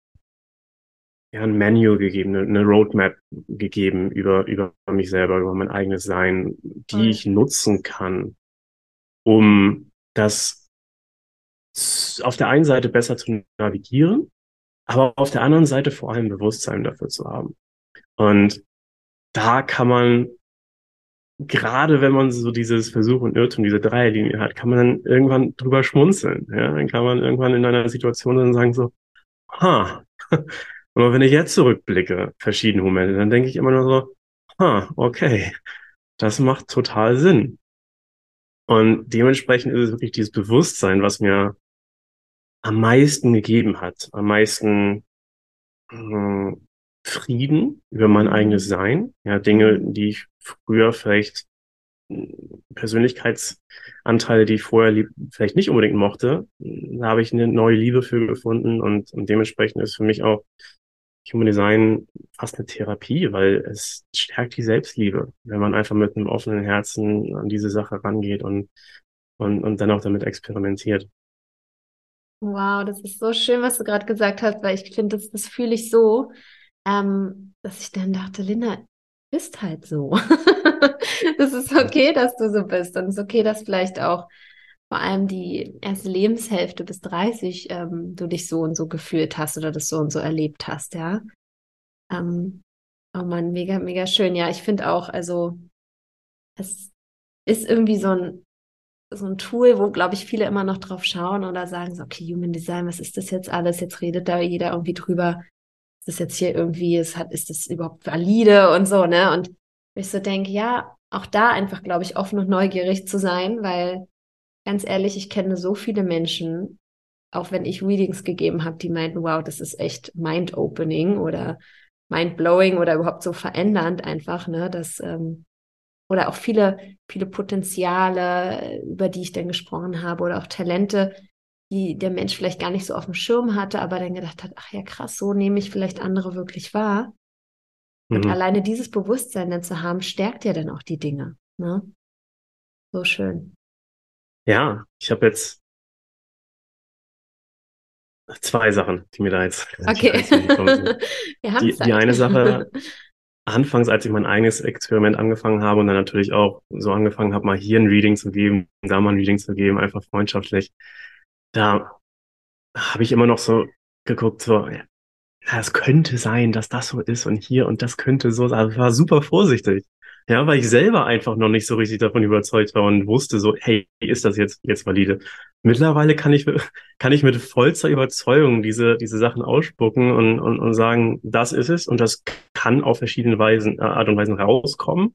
ja, ein Manual gegeben, eine Roadmap gegeben über, über mich selber, über mein eigenes Sein, die ich nutzen kann, um das auf der einen Seite besser zu navigieren aber auf der anderen Seite vor allem Bewusstsein dafür zu haben. Und da kann man, gerade wenn man so dieses Versuch und Irrtum, diese Dreierlinie hat, kann man dann irgendwann drüber schmunzeln. Ja? Dann kann man irgendwann in einer Situation dann sagen so, ha, und wenn ich jetzt zurückblicke, verschiedene Momente, dann denke ich immer nur so, ha, okay, das macht total Sinn. Und dementsprechend ist es wirklich dieses Bewusstsein, was mir am meisten gegeben hat, am meisten äh, Frieden über mein mhm. eigenes Sein. Ja, Dinge, die ich früher vielleicht hm, Persönlichkeitsanteile, die ich vorher lieb, vielleicht nicht unbedingt mochte, da habe ich eine neue Liebe für gefunden und, und dementsprechend ist für mich auch Human Design fast eine Therapie, weil es stärkt die Selbstliebe, wenn man einfach mit einem offenen Herzen an diese Sache rangeht und, und, und dann auch damit experimentiert. Wow, das ist so schön, was du gerade gesagt hast, weil ich finde, das, das fühle ich so, ähm, dass ich dann dachte, Linda, bist halt so. das ist okay, dass du so bist. Und es ist okay, dass vielleicht auch vor allem die erste Lebenshälfte bis 30 ähm, du dich so und so gefühlt hast oder das so und so erlebt hast, ja. Ähm, oh man, mega, mega schön. Ja, ich finde auch, also es ist irgendwie so ein, so ein Tool, wo, glaube ich, viele immer noch drauf schauen oder sagen so, okay, Human Design, was ist das jetzt alles? Jetzt redet da jeder irgendwie drüber. Ist das jetzt hier irgendwie, es hat, ist das überhaupt valide und so, ne? Und ich so denke, ja, auch da einfach, glaube ich, offen und neugierig zu sein, weil ganz ehrlich, ich kenne so viele Menschen, auch wenn ich Readings gegeben habe, die meinten, wow, das ist echt mind-opening oder mind-blowing oder überhaupt so verändernd einfach, ne, dass, ähm, oder auch viele, viele Potenziale, über die ich dann gesprochen habe oder auch Talente, die der Mensch vielleicht gar nicht so auf dem Schirm hatte, aber dann gedacht hat, ach ja, krass, so nehme ich vielleicht andere wirklich wahr. Und mhm. alleine dieses Bewusstsein dann zu haben, stärkt ja dann auch die Dinge. Ne? So schön. Ja, ich habe jetzt zwei Sachen, die mir da jetzt. Okay. die, die eine Sache, anfangs, als ich mein eigenes Experiment angefangen habe und dann natürlich auch so angefangen habe, mal hier ein Reading zu geben, da mal ein Reading zu geben, einfach freundschaftlich, da habe ich immer noch so geguckt, so, ja, es könnte sein, dass das so ist und hier und das könnte so sein. Also ich war super vorsichtig. Ja, weil ich selber einfach noch nicht so richtig davon überzeugt war und wusste so, hey, ist das jetzt, jetzt valide? Mittlerweile kann ich, kann ich mit vollster Überzeugung diese, diese Sachen ausspucken und, und, und sagen, das ist es und das kann auf verschiedene Weisen, äh, Art und Weisen rauskommen.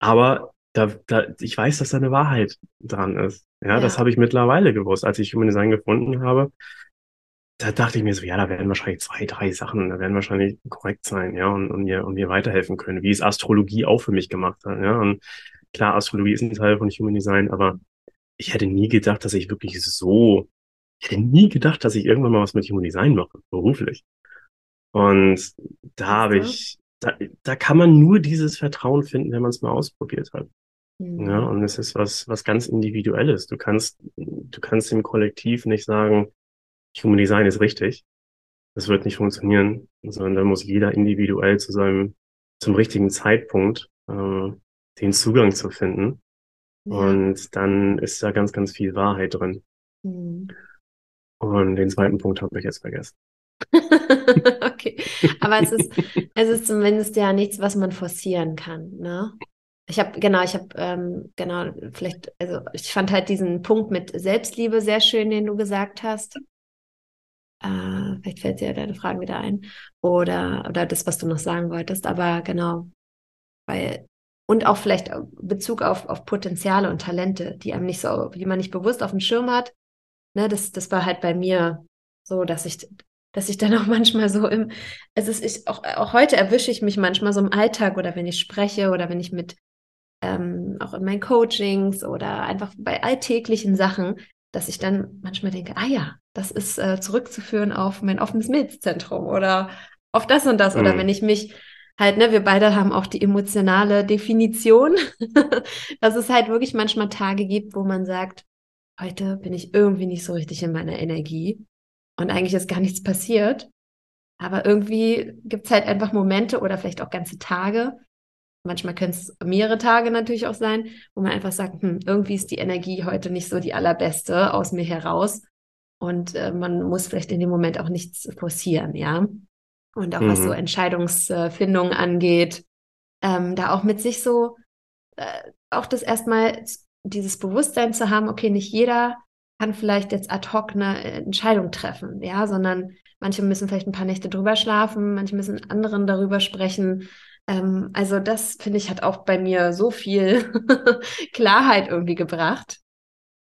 Aber da, da, ich weiß, dass da eine Wahrheit dran ist. Ja, ja. das habe ich mittlerweile gewusst, als ich Human Design gefunden habe da dachte ich mir so, ja, da werden wahrscheinlich zwei, drei Sachen, da werden wahrscheinlich korrekt sein, ja, und, und mir, und mir weiterhelfen können, wie es Astrologie auch für mich gemacht hat, ja. Und klar, Astrologie ist ein Teil von Human Design, aber ich hätte nie gedacht, dass ich wirklich so, ich hätte nie gedacht, dass ich irgendwann mal was mit Human Design mache, beruflich. Und da habe ich, da, da kann man nur dieses Vertrauen finden, wenn man es mal ausprobiert hat. Mhm. Ja, und es ist was, was ganz Individuelles. Du kannst, du kannst im Kollektiv nicht sagen, Human Design ist richtig. Das wird nicht funktionieren, sondern da muss jeder individuell zu seinem, zum richtigen Zeitpunkt äh, den Zugang zu finden. Ja. Und dann ist da ganz, ganz viel Wahrheit drin. Mhm. Und den zweiten Punkt habe ich jetzt vergessen. okay. Aber es ist, es ist zumindest ja nichts, was man forcieren kann, ne? Ich habe, genau, ich habe, ähm, genau, vielleicht, also ich fand halt diesen Punkt mit Selbstliebe sehr schön, den du gesagt hast. Äh, vielleicht fällt dir deine Frage wieder ein. Oder, oder das, was du noch sagen wolltest. Aber genau, weil, und auch vielleicht Bezug auf, auf Potenziale und Talente, die einem nicht so, die man nicht bewusst auf dem Schirm hat. Ne, das, das war halt bei mir so, dass ich, dass ich dann auch manchmal so im, ist, ich, auch, auch heute erwische ich mich manchmal so im Alltag oder wenn ich spreche oder wenn ich mit ähm, auch in meinen Coachings oder einfach bei alltäglichen Sachen, dass ich dann manchmal denke, ah ja, das ist äh, zurückzuführen auf mein offenes Milzzentrum oder auf das und das. Mhm. Oder wenn ich mich halt, ne, wir beide haben auch die emotionale Definition, dass es halt wirklich manchmal Tage gibt, wo man sagt, heute bin ich irgendwie nicht so richtig in meiner Energie und eigentlich ist gar nichts passiert. Aber irgendwie gibt es halt einfach Momente oder vielleicht auch ganze Tage, manchmal können es mehrere Tage natürlich auch sein, wo man einfach sagt, hm, irgendwie ist die Energie heute nicht so die allerbeste aus mir heraus. und äh, man muss vielleicht in dem Moment auch nichts forcieren, ja. Und auch mhm. was so mhm. Entscheidungsfindung angeht, ähm, da auch mit sich so, äh, auch das erstmal dieses Bewusstsein zu haben, okay, nicht jeder kann vielleicht jetzt ad hoc eine Entscheidung treffen, ja, sondern manche müssen vielleicht ein paar Nächte drüber schlafen, manche müssen anderen darüber sprechen. Ähm, also das finde ich hat auch bei mir so viel Klarheit irgendwie gebracht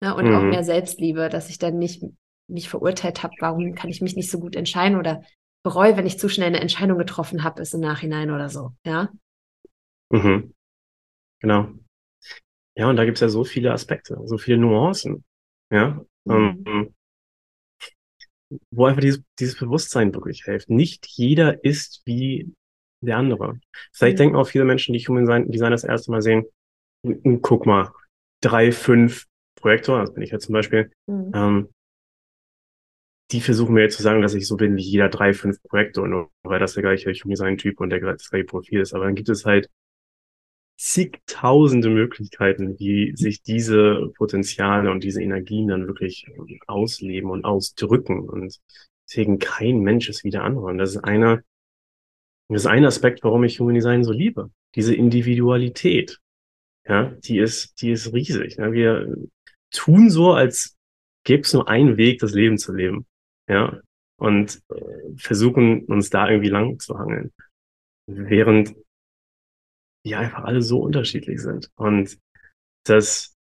ne? und mhm. auch mehr Selbstliebe, dass ich dann nicht mich verurteilt habe, warum kann ich mich nicht so gut entscheiden oder bereue, wenn ich zu schnell eine Entscheidung getroffen habe, ist im Nachhinein oder so, ja. Mhm. Genau. Ja, und da gibt es ja so viele Aspekte, so viele Nuancen, ja, mhm. ähm, wo einfach dieses, dieses Bewusstsein wirklich hilft. Nicht jeder ist wie der andere. Vielleicht mhm. denken auch viele Menschen, die Human Design das erste Mal sehen, guck mal, drei, fünf Projektoren, das bin ich ja zum Beispiel, mhm. ähm, die versuchen mir jetzt zu sagen, dass ich so bin wie jeder drei, fünf Projektor, nur weil das der gleiche Human Design Typ und der das gleiche Profil ist. Aber dann gibt es halt zigtausende Möglichkeiten, wie sich diese Potenziale und diese Energien dann wirklich ausleben und ausdrücken. Und deswegen kein Mensch ist wie der andere. Und das ist einer, das ist ein Aspekt, warum ich Human Design so liebe. Diese Individualität. Ja, die ist, die ist riesig. Ja, wir tun so, als gäbe es nur einen Weg, das Leben zu leben. Ja, und äh, versuchen uns da irgendwie lang zu hangeln. Während die einfach alle so unterschiedlich sind. Und das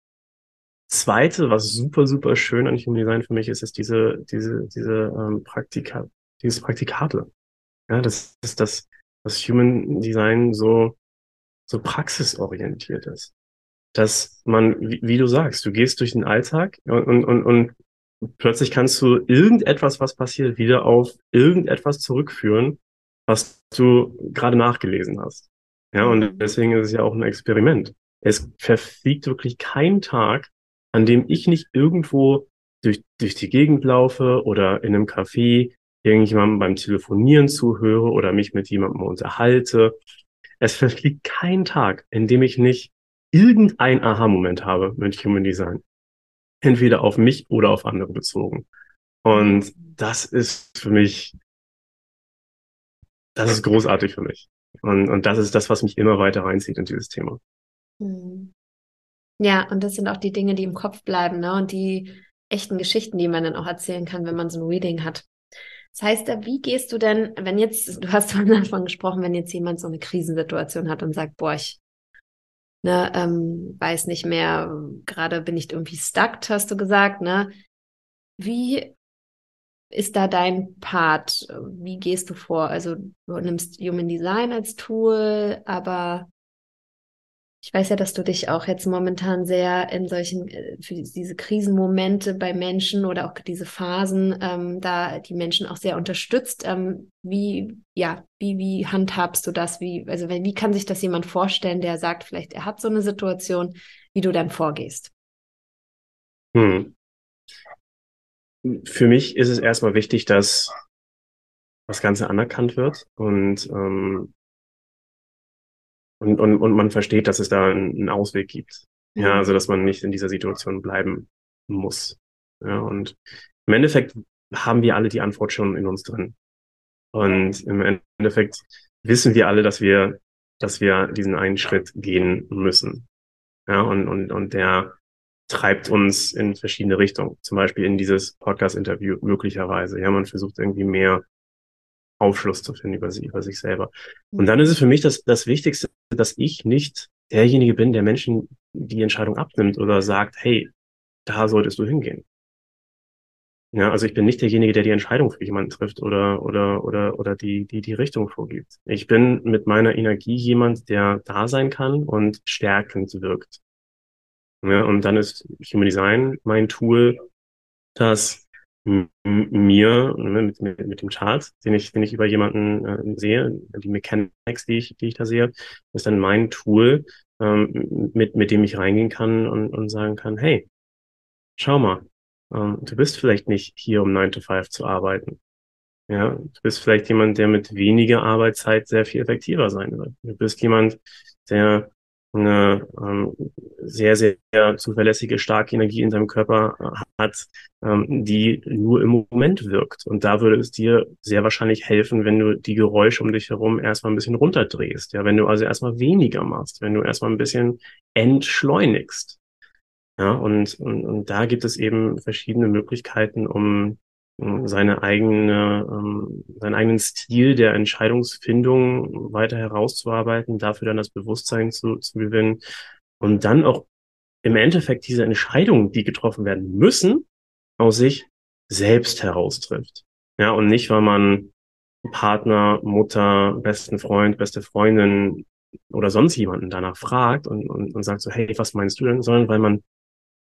Zweite, was super, super schön an Human Design für mich ist, ist diese, diese, diese ähm, Praktika, dieses Praktikable. Ja, das ist das, das Human Design so, so praxisorientiert ist. Dass man, wie, wie du sagst, du gehst durch den Alltag und, und, und, und plötzlich kannst du irgendetwas, was passiert, wieder auf irgendetwas zurückführen, was du gerade nachgelesen hast. Ja, und mhm. deswegen ist es ja auch ein Experiment. Es verfliegt wirklich kein Tag, an dem ich nicht irgendwo durch, durch die Gegend laufe oder in einem Café irgendjemandem beim Telefonieren zuhöre oder mich mit jemandem unterhalte. Es verfliegt kein Tag, in dem ich nicht irgendein Aha-Moment habe mit Human Design. Entweder auf mich oder auf andere bezogen. Und das ist für mich, das ist großartig für mich. Und, und das ist das, was mich immer weiter reinzieht in dieses Thema. Hm. Ja, und das sind auch die Dinge, die im Kopf bleiben, ne? Und die echten Geschichten, die man dann auch erzählen kann, wenn man so ein Reading hat. Das heißt, wie gehst du denn, wenn jetzt, du hast von Anfang gesprochen, wenn jetzt jemand so eine Krisensituation hat und sagt, boah, ich ne, ähm, weiß nicht mehr, gerade bin ich irgendwie stuck, hast du gesagt, ne? Wie ist da dein Part? Wie gehst du vor? Also du nimmst Human Design als Tool, aber ich weiß ja, dass du dich auch jetzt momentan sehr in solchen, äh, für diese Krisenmomente bei Menschen oder auch diese Phasen, ähm, da die Menschen auch sehr unterstützt. Ähm, wie, ja, wie, wie handhabst du das? Wie, also wie kann sich das jemand vorstellen, der sagt, vielleicht er hat so eine Situation, wie du dann vorgehst? Hm für mich ist es erstmal wichtig, dass das Ganze anerkannt wird und, ähm, und, und, und man versteht, dass es da einen Ausweg gibt. Ja, mhm. also dass man nicht in dieser Situation bleiben muss. Ja, und im Endeffekt haben wir alle die Antwort schon in uns drin. Und im Endeffekt wissen wir alle, dass wir, dass wir diesen einen Schritt gehen müssen. Ja, und, und, und der, treibt uns in verschiedene Richtungen. Zum Beispiel in dieses Podcast-Interview möglicherweise. Ja, man versucht irgendwie mehr Aufschluss zu finden über, sie, über sich selber. Und dann ist es für mich das, das Wichtigste, dass ich nicht derjenige bin, der Menschen die Entscheidung abnimmt oder sagt, hey, da solltest du hingehen. Ja, also ich bin nicht derjenige, der die Entscheidung für jemanden trifft oder, oder, oder, oder die, die, die Richtung vorgibt. Ich bin mit meiner Energie jemand, der da sein kann und stärkend wirkt. Ja, und dann ist Human Design mein Tool, das mir ne, mit, mit, mit dem Chart, den ich, den ich über jemanden äh, sehe, die Mechanics, die ich, die ich da sehe, ist dann mein Tool, ähm, mit, mit dem ich reingehen kann und, und sagen kann, hey, schau mal, ähm, du bist vielleicht nicht hier, um 9 to 5 zu arbeiten. Ja, du bist vielleicht jemand, der mit weniger Arbeitszeit sehr viel effektiver sein wird. Du bist jemand, der eine ähm, sehr, sehr zuverlässige, starke Energie in deinem Körper äh, hat, ähm, die nur im Moment wirkt. Und da würde es dir sehr wahrscheinlich helfen, wenn du die Geräusche um dich herum erstmal ein bisschen runterdrehst. Ja, wenn du also erstmal weniger machst, wenn du erstmal ein bisschen entschleunigst. Ja, und, und, und da gibt es eben verschiedene Möglichkeiten, um seine eigene, ähm, seinen eigenen Stil der Entscheidungsfindung weiter herauszuarbeiten, dafür dann das Bewusstsein zu, zu gewinnen und dann auch im Endeffekt diese Entscheidungen, die getroffen werden müssen, aus sich selbst heraustrifft. Ja, und nicht, weil man Partner, Mutter, besten Freund, beste Freundin oder sonst jemanden danach fragt und, und, und sagt so, hey, was meinst du denn, sondern weil man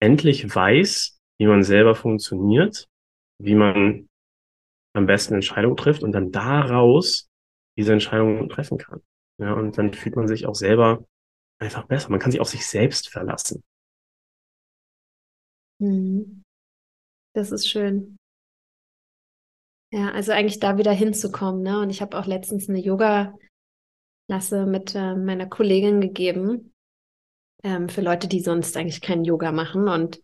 endlich weiß, wie man selber funktioniert wie man am besten Entscheidungen trifft und dann daraus diese Entscheidungen treffen kann. Ja, und dann fühlt man sich auch selber einfach besser. Man kann sich auf sich selbst verlassen. Mhm. Das ist schön. Ja, also eigentlich da wieder hinzukommen, ne? Und ich habe auch letztens eine Yoga-Klasse mit äh, meiner Kollegin gegeben, ähm, für Leute, die sonst eigentlich kein Yoga machen. Und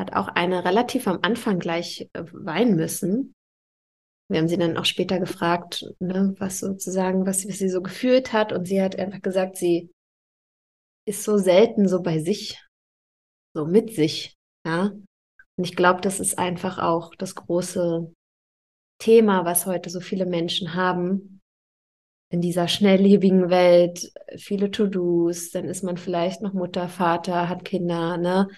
hat auch eine relativ am Anfang gleich äh, weinen müssen. Wir haben sie dann auch später gefragt, ne, was sozusagen, was, was sie so gefühlt hat. Und sie hat einfach gesagt, sie ist so selten so bei sich, so mit sich. Ja. Und ich glaube, das ist einfach auch das große Thema, was heute so viele Menschen haben. In dieser schnelllebigen Welt, viele To-Dos, dann ist man vielleicht noch Mutter, Vater, hat Kinder, ne?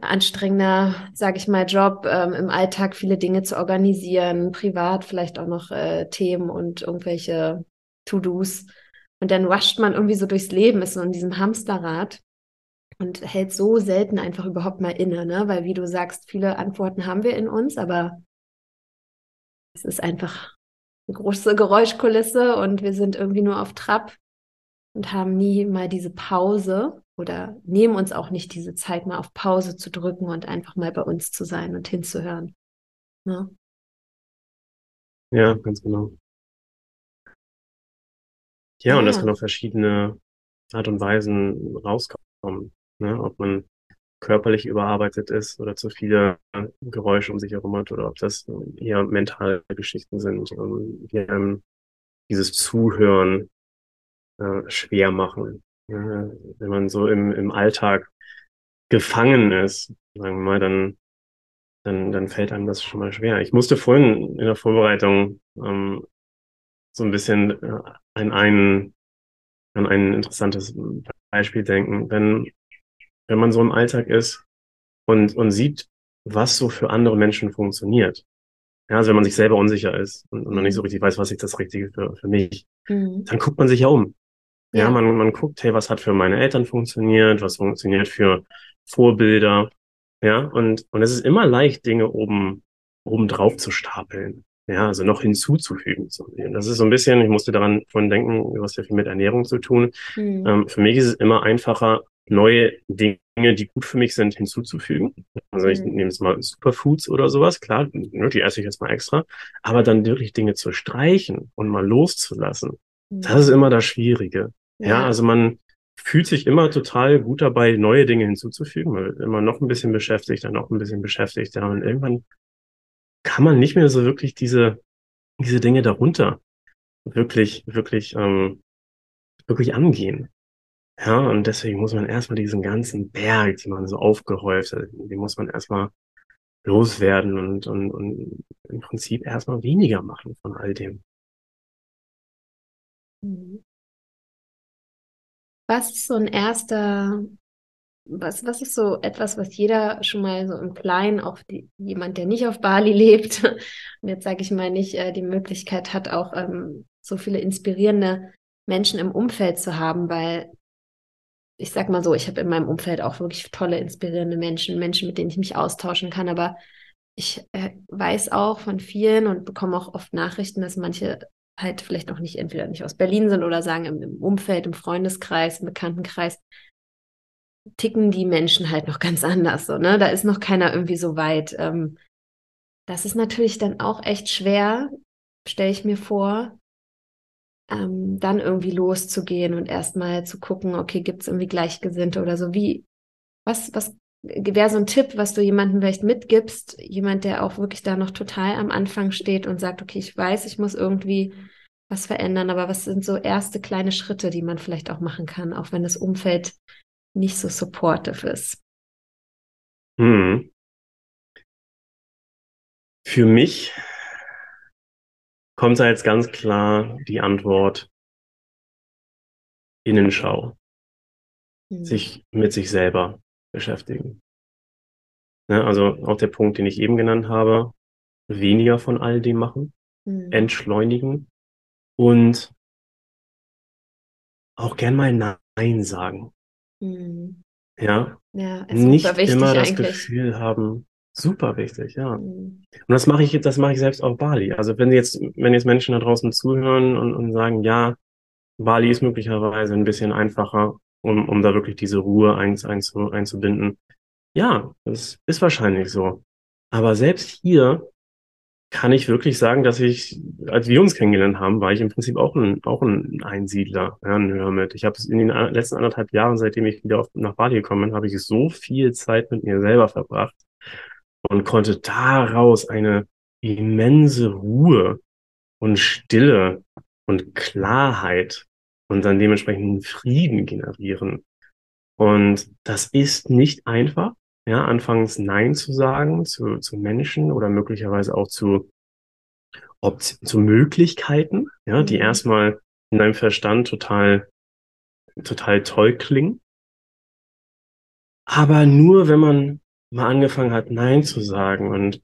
Anstrengender, sage ich mal, Job, ähm, im Alltag viele Dinge zu organisieren, privat vielleicht auch noch äh, Themen und irgendwelche To-Dos. Und dann wascht man irgendwie so durchs Leben, ist so in diesem Hamsterrad und hält so selten einfach überhaupt mal inne, ne? Weil wie du sagst, viele Antworten haben wir in uns, aber es ist einfach eine große Geräuschkulisse und wir sind irgendwie nur auf Trab und haben nie mal diese Pause oder nehmen uns auch nicht diese Zeit, mal auf Pause zu drücken und einfach mal bei uns zu sein und hinzuhören. Ne? Ja, ganz genau. Ja, ja, und das kann auf verschiedene Art und Weisen rauskommen. Ne? Ob man körperlich überarbeitet ist oder zu viele Geräusche um sich herum hat oder ob das eher mentale Geschichten sind, die einem dieses Zuhören äh, schwer machen. Wenn man so im, im Alltag gefangen ist, sagen wir mal, dann, dann, dann fällt einem das schon mal schwer. Ich musste vorhin in der Vorbereitung ähm, so ein bisschen äh, an, ein, an ein interessantes Beispiel denken. Wenn, wenn man so im Alltag ist und, und sieht, was so für andere Menschen funktioniert. Ja, also wenn man sich selber unsicher ist und, und man nicht so richtig weiß, was ist das Richtige für, für mich, mhm. dann guckt man sich ja um. Ja, ja, man, man guckt, hey, was hat für meine Eltern funktioniert, was funktioniert für Vorbilder. Ja, und, und es ist immer leicht, Dinge oben, oben drauf zu stapeln. Ja, also noch hinzuzufügen. Das ist so ein bisschen, ich musste daran vorhin denken, du hast ja viel mit Ernährung zu tun. Mhm. Ähm, für mich ist es immer einfacher, neue Dinge, die gut für mich sind, hinzuzufügen. Also ich mhm. nehme jetzt mal Superfoods oder sowas, klar, ne, die esse ich jetzt mal extra, aber dann wirklich Dinge zu streichen und mal loszulassen. Mhm. Das ist immer das Schwierige. Ja. ja, also man fühlt sich immer total gut dabei, neue Dinge hinzuzufügen, weil immer noch ein bisschen beschäftigt, dann noch ein bisschen beschäftigt, ja, und irgendwann kann man nicht mehr so wirklich diese, diese Dinge darunter wirklich, wirklich, ähm, wirklich angehen. Ja, und deswegen muss man erstmal diesen ganzen Berg, die man so aufgehäuft hat, den muss man erstmal loswerden und, und, und im Prinzip erstmal weniger machen von all dem. Mhm. Was ist so ein erster, was, was ist so etwas, was jeder schon mal so im Kleinen, auch die, jemand, der nicht auf Bali lebt und jetzt sage ich mal nicht äh, die Möglichkeit hat, auch ähm, so viele inspirierende Menschen im Umfeld zu haben, weil ich sag mal so, ich habe in meinem Umfeld auch wirklich tolle, inspirierende Menschen, Menschen, mit denen ich mich austauschen kann, aber ich äh, weiß auch von vielen und bekomme auch oft Nachrichten, dass manche halt vielleicht auch nicht entweder nicht aus Berlin sind oder sagen im, Umfeld, im Freundeskreis, im Bekanntenkreis, ticken die Menschen halt noch ganz anders. So, ne? Da ist noch keiner irgendwie so weit. Ähm, das ist natürlich dann auch echt schwer, stelle ich mir vor, ähm, dann irgendwie loszugehen und erstmal zu gucken, okay, gibt es irgendwie Gleichgesinnte oder so? Wie, was, was wäre so ein Tipp, was du jemandem vielleicht mitgibst, jemand, der auch wirklich da noch total am Anfang steht und sagt, okay, ich weiß, ich muss irgendwie was verändern, aber was sind so erste kleine Schritte, die man vielleicht auch machen kann, auch wenn das Umfeld nicht so supportive ist? Hm. Für mich kommt da jetzt ganz klar die Antwort Innenschau. Hm. Sich mit sich selber beschäftigen. Ja, also auch der Punkt, den ich eben genannt habe, weniger von all dem machen, hm. entschleunigen und auch gern mal Nein sagen. Hm. Ja, ja nicht immer das eigentlich. Gefühl haben, super wichtig, ja. Mhm. Und das mache ich, das mache ich selbst auf Bali. Also wenn jetzt, wenn jetzt Menschen da draußen zuhören und, und sagen, ja, Bali ist möglicherweise ein bisschen einfacher, um, um da wirklich diese Ruhe eins, eins, einzubinden. Ja, das ist wahrscheinlich so. Aber selbst hier kann ich wirklich sagen, dass ich, als wir uns kennengelernt haben, war ich im Prinzip auch ein, auch ein Einsiedler, ja, ein Hermit. Ich habe es in den letzten anderthalb Jahren, seitdem ich wieder auf, nach Bali gekommen bin, habe ich so viel Zeit mit mir selber verbracht und konnte daraus eine immense Ruhe und Stille und Klarheit und dann dementsprechend Frieden generieren. Und das ist nicht einfach, ja, anfangs Nein zu sagen zu, zu Menschen oder möglicherweise auch zu, ob, zu Möglichkeiten, ja, die mhm. erstmal in deinem Verstand total, total toll klingen. Aber nur wenn man mal angefangen hat, Nein zu sagen und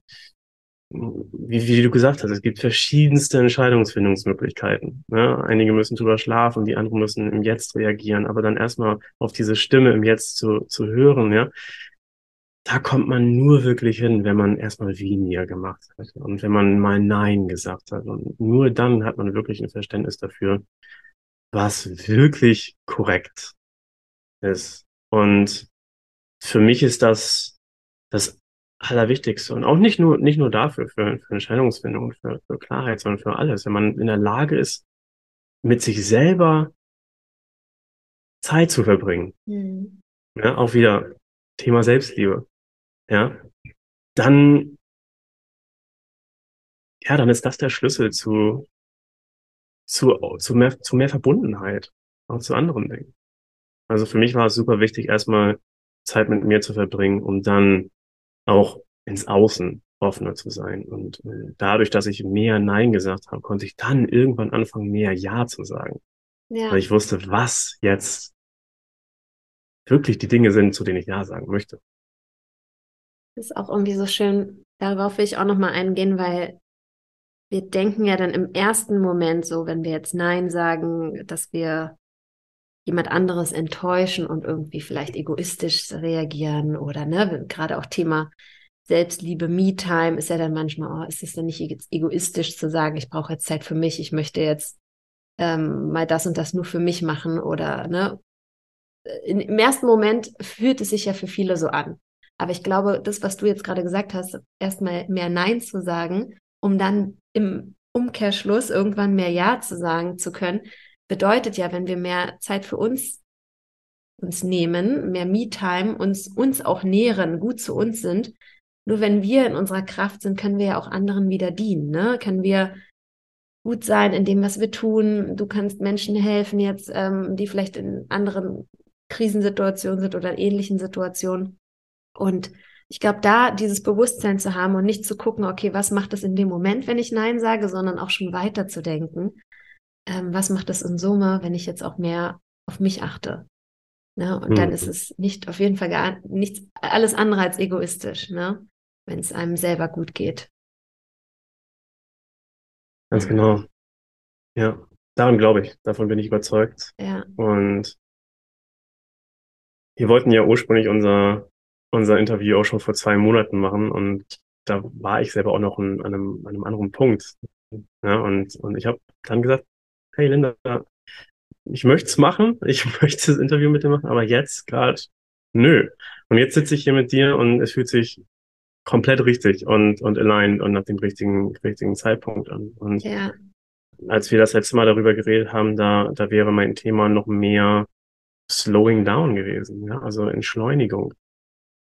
wie, wie du gesagt hast, es gibt verschiedenste Entscheidungsfindungsmöglichkeiten. Ne? Einige müssen drüber schlafen, die anderen müssen im Jetzt reagieren, aber dann erstmal auf diese Stimme im Jetzt zu, zu hören, ja, da kommt man nur wirklich hin, wenn man erstmal weniger gemacht hat und wenn man mal Nein gesagt hat. Und nur dann hat man wirklich ein Verständnis dafür, was wirklich korrekt ist. Und für mich ist das das Allerwichtigste. Und auch nicht nur, nicht nur dafür, für, für Entscheidungsfindung, für, für Klarheit, sondern für alles. Wenn man in der Lage ist, mit sich selber Zeit zu verbringen. Mhm. Ja, auch wieder Thema Selbstliebe. Ja, dann, ja, dann ist das der Schlüssel zu, zu, zu mehr, zu mehr Verbundenheit, auch zu anderen Dingen. Also für mich war es super wichtig, erstmal Zeit mit mir zu verbringen, um dann auch ins Außen offener zu sein. Und äh, dadurch, dass ich mehr Nein gesagt habe, konnte ich dann irgendwann anfangen, mehr Ja zu sagen. Ja. Weil ich wusste, was jetzt wirklich die Dinge sind, zu denen ich Ja sagen möchte. Das ist auch irgendwie so schön. Darauf will ich auch nochmal eingehen, weil wir denken ja dann im ersten Moment so, wenn wir jetzt Nein sagen, dass wir jemand anderes enttäuschen und irgendwie vielleicht egoistisch reagieren oder ne, gerade auch Thema Selbstliebe, Me-Time ist ja dann manchmal, oh, ist es denn nicht egoistisch zu sagen, ich brauche jetzt Zeit für mich, ich möchte jetzt ähm, mal das und das nur für mich machen oder ne. Im ersten Moment fühlt es sich ja für viele so an. Aber ich glaube, das, was du jetzt gerade gesagt hast, erstmal mehr Nein zu sagen, um dann im Umkehrschluss irgendwann mehr Ja zu sagen zu können, bedeutet ja, wenn wir mehr Zeit für uns uns nehmen, mehr Me-Time, uns, uns auch nähren, gut zu uns sind. Nur wenn wir in unserer Kraft sind, können wir ja auch anderen wieder dienen, ne? Können wir gut sein in dem, was wir tun. Du kannst Menschen helfen jetzt, ähm, die vielleicht in anderen Krisensituationen sind oder in ähnlichen Situationen. Und ich glaube, da dieses Bewusstsein zu haben und nicht zu gucken, okay, was macht es in dem Moment, wenn ich Nein sage, sondern auch schon weiter zu denken ähm, was macht es in Summe, wenn ich jetzt auch mehr auf mich achte. Ne? Und mhm. dann ist es nicht auf jeden Fall gar nichts, alles andere als egoistisch, ne? wenn es einem selber gut geht. Ganz genau. Ja, daran glaube ich, davon bin ich überzeugt. Ja. Und wir wollten ja ursprünglich unser, unser Interview auch schon vor zwei Monaten machen und da war ich selber auch noch an, einem, an einem anderen Punkt. Ja, und, und ich habe dann gesagt, hey Linda, ich möchte es machen, ich möchte das Interview mit dir machen, aber jetzt gerade, nö. Und jetzt sitze ich hier mit dir und es fühlt sich komplett richtig und, und aligned und nach dem richtigen, richtigen Zeitpunkt an. Und ja. als wir das letzte Mal darüber geredet haben, da, da wäre mein Thema noch mehr Slowing Down gewesen, ja, also Entschleunigung.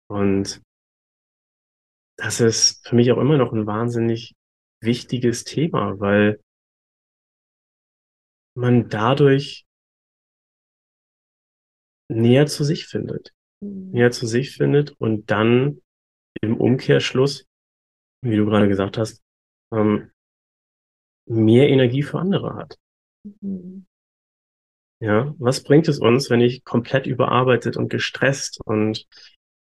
Und das ist für mich auch immer noch ein wahnsinnig wichtiges Thema, weil man dadurch näher zu sich findet, mhm. näher zu sich findet und dann im Umkehrschluss, wie du gerade gesagt hast, ähm, mehr Energie für andere hat. Mhm. Ja, was bringt es uns, wenn ich komplett überarbeitet und gestresst und,